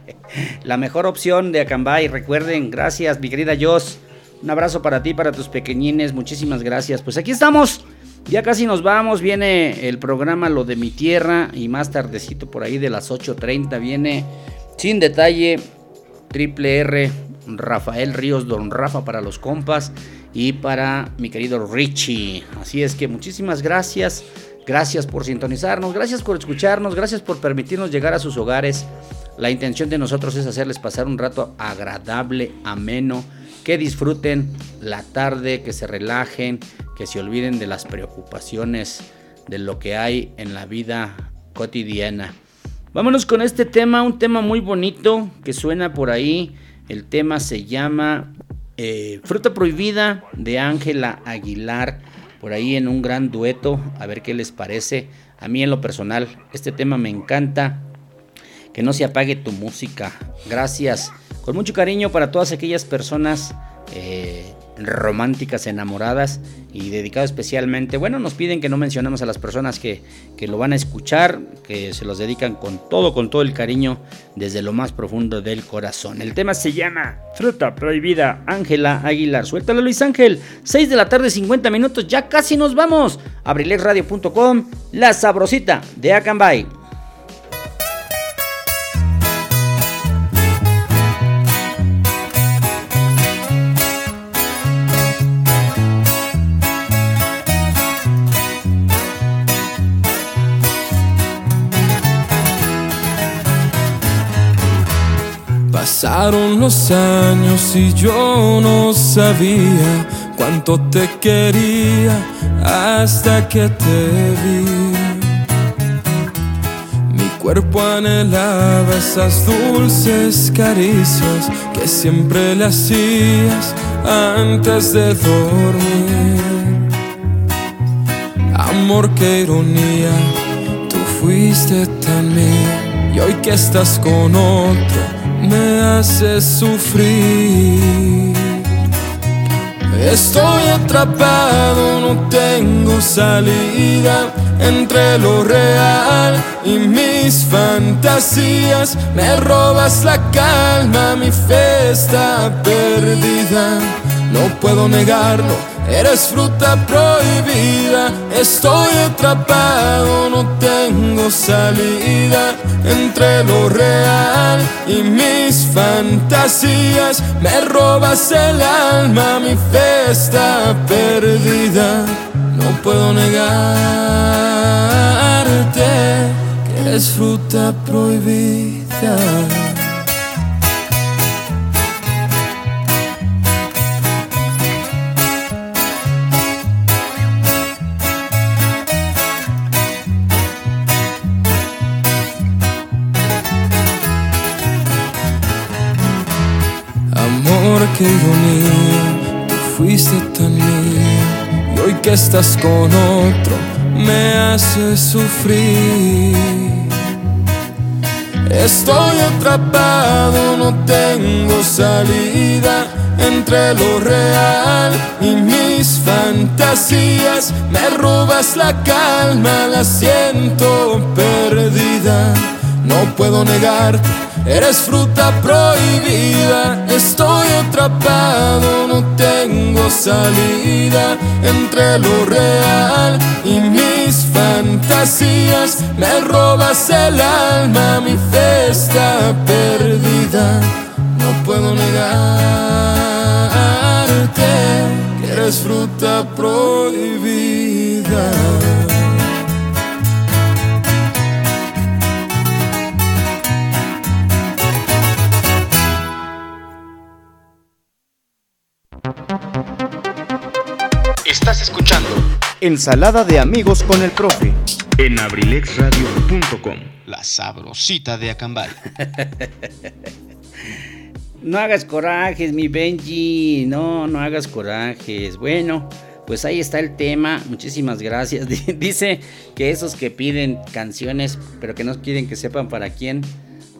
la mejor opción de Acambay, recuerden, gracias, mi querida Jos. Un abrazo para ti, para tus pequeñines, muchísimas gracias. Pues aquí estamos, ya casi nos vamos, viene el programa Lo de mi tierra y más tardecito por ahí de las 8.30 viene sin detalle Triple R, Rafael Ríos, Don Rafa para los compas y para mi querido Richie. Así es que muchísimas gracias. Gracias por sintonizarnos, gracias por escucharnos, gracias por permitirnos llegar a sus hogares. La intención de nosotros es hacerles pasar un rato agradable, ameno, que disfruten la tarde, que se relajen, que se olviden de las preocupaciones, de lo que hay en la vida cotidiana. Vámonos con este tema, un tema muy bonito que suena por ahí. El tema se llama eh, Fruta Prohibida de Ángela Aguilar, por ahí en un gran dueto, a ver qué les parece. A mí en lo personal, este tema me encanta. Que no se apague tu música. Gracias. Con mucho cariño para todas aquellas personas eh, románticas, enamoradas y dedicado especialmente, bueno, nos piden que no mencionemos a las personas que, que, lo van a escuchar, que se los dedican con todo, con todo el cariño desde lo más profundo del corazón. El tema se llama Fruta Prohibida, Ángela Aguilar. Suéltalo Luis Ángel, 6 de la tarde, 50 minutos, ya casi nos vamos. Abrilexradio.com, la sabrosita de Acambay. Pasaron los años y yo no sabía cuánto te quería hasta que te vi. Mi cuerpo anhelaba esas dulces caricias que siempre le hacías antes de dormir. Amor, qué ironía, tú fuiste tan mío y hoy que estás con otro me hace sufrir. Estoy atrapado, no tengo salida entre lo real y mis fantasías. Me robas la calma, mi fe está perdida. No puedo negarlo, eres fruta prohibida. Estoy atrapado, no tengo salida entre lo real y mis fantasías. Me robas el alma, mi fe está perdida. No puedo negarte que eres fruta prohibida. Qué ironía, tú fuiste tan mía y hoy que estás con otro me hace sufrir. Estoy atrapado, no tengo salida entre lo real y mis fantasías. Me robas la calma, la siento perdida no puedo negarte, eres fruta prohibida, estoy atrapado, no tengo salida entre lo real y mis fantasías, me robas el alma, mi fe está perdida, no puedo negarte que eres fruta prohibida. Estás escuchando Ensalada de amigos con el profe en abrilexradio.com, la sabrosita de Acambay. no hagas corajes, mi Benji, no, no hagas corajes. Bueno, pues ahí está el tema, muchísimas gracias. Dice que esos que piden canciones, pero que no quieren que sepan para quién,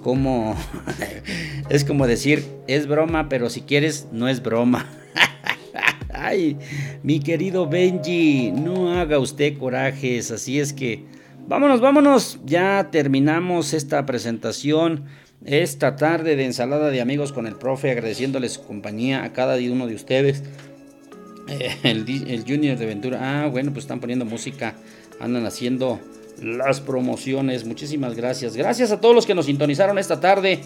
como es como decir, es broma, pero si quieres, no es broma. Ay, mi querido Benji, no haga usted corajes, así es que vámonos, vámonos, ya terminamos esta presentación esta tarde de ensalada de amigos con el profe, agradeciéndole su compañía a cada uno de ustedes. Eh, el, el Junior de Ventura, ah, bueno, pues están poniendo música, andan haciendo las promociones, muchísimas gracias. Gracias a todos los que nos sintonizaron esta tarde,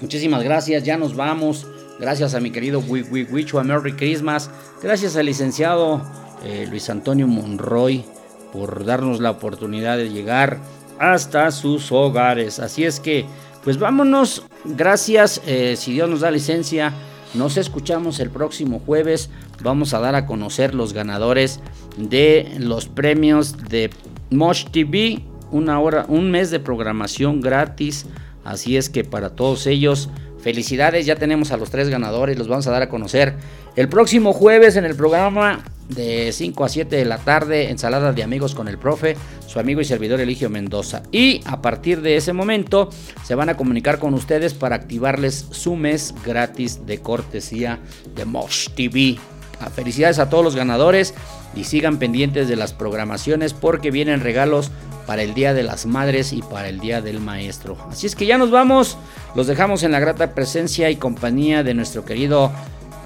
muchísimas gracias, ya nos vamos. Gracias a mi querido Wichu, a Merry Christmas. Gracias al licenciado eh, Luis Antonio Monroy por darnos la oportunidad de llegar hasta sus hogares. Así es que, pues vámonos. Gracias. Eh, si Dios nos da licencia, nos escuchamos el próximo jueves. Vamos a dar a conocer los ganadores de los premios de Mosh TV. Una hora, un mes de programación gratis. Así es que para todos ellos Felicidades, ya tenemos a los tres ganadores, los vamos a dar a conocer el próximo jueves en el programa de 5 a 7 de la tarde, ensalada de amigos con el profe, su amigo y servidor Eligio Mendoza. Y a partir de ese momento se van a comunicar con ustedes para activarles su mes gratis de cortesía de Mosh TV. Ah, felicidades a todos los ganadores y sigan pendientes de las programaciones porque vienen regalos para el Día de las Madres y para el Día del Maestro. Así es que ya nos vamos, los dejamos en la grata presencia y compañía de nuestro querido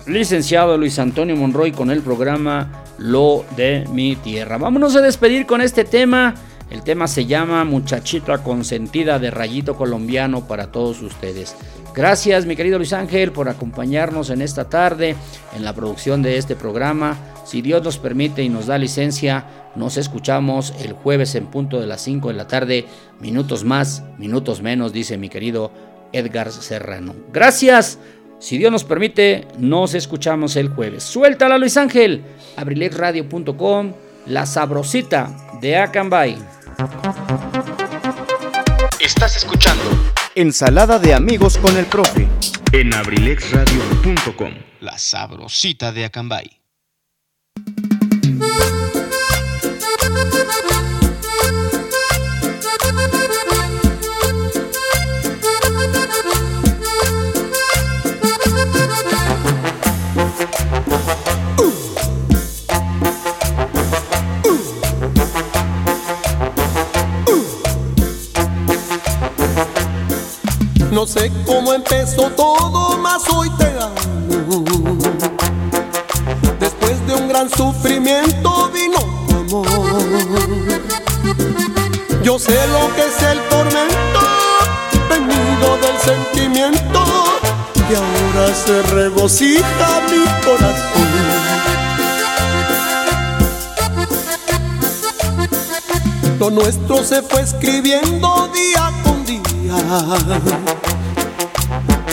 licenciado Luis Antonio Monroy con el programa Lo de mi tierra. Vámonos a despedir con este tema. El tema se llama Muchachita consentida de Rayito Colombiano para todos ustedes. Gracias mi querido Luis Ángel por acompañarnos en esta tarde en la producción de este programa. Si Dios nos permite y nos da licencia, nos escuchamos el jueves en punto de las 5 de la tarde. Minutos más, minutos menos, dice mi querido Edgar Serrano. Gracias. Si Dios nos permite, nos escuchamos el jueves. Suéltala Luis Ángel. abrilexradio.com, la sabrosita de Acambay. Estás escuchando Ensalada de amigos con el profe. En abrilexradio.com, la sabrosita de Acambay. No sé cómo empezó todo, mas hoy te amo. Después de un gran sufrimiento vino tu amor. Yo sé lo que es el tormento, venido del sentimiento, y ahora se regocija mi corazón. Lo nuestro se fue escribiendo día con día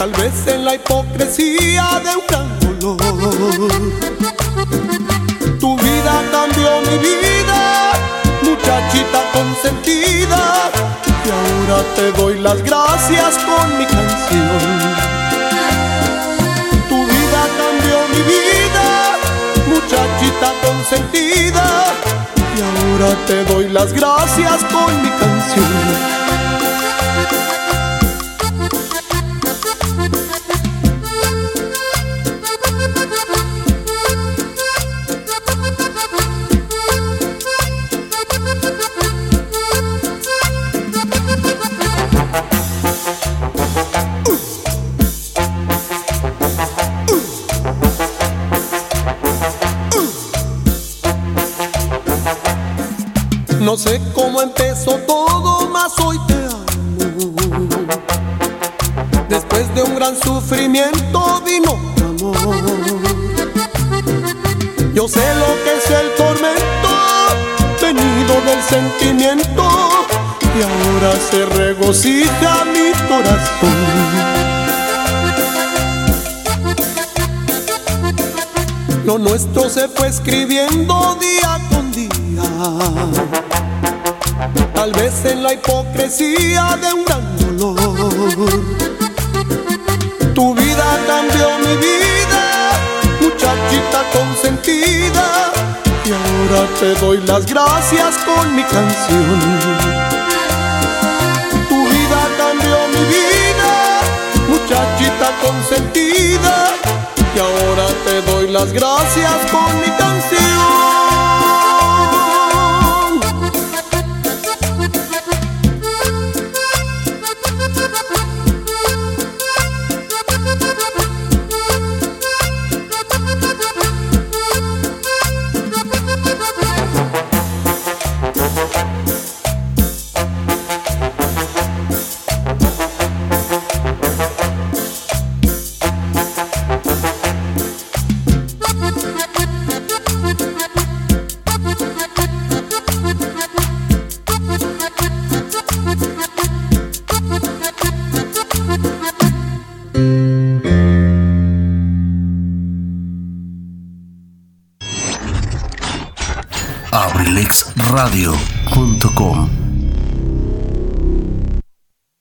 tal vez en la hipocresía de un gran dolor. Tu vida cambió mi vida, muchachita consentida, y ahora te doy las gracias con mi canción. Tu vida cambió mi vida, muchachita consentida, y ahora te doy las gracias con mi canción. Empezó todo, mas hoy te amo. Después de un gran sufrimiento vino amor. Yo sé lo que es el tormento, venido del sentimiento, y ahora se regocija mi corazón. Lo nuestro se fue escribiendo día con día. Tal vez en la hipocresía de un gran dolor. Tu vida cambió mi vida, muchachita consentida. Y ahora te doy las gracias con mi canción. Tu vida cambió mi vida, muchachita consentida y ahora te doy las gracias con mi canción.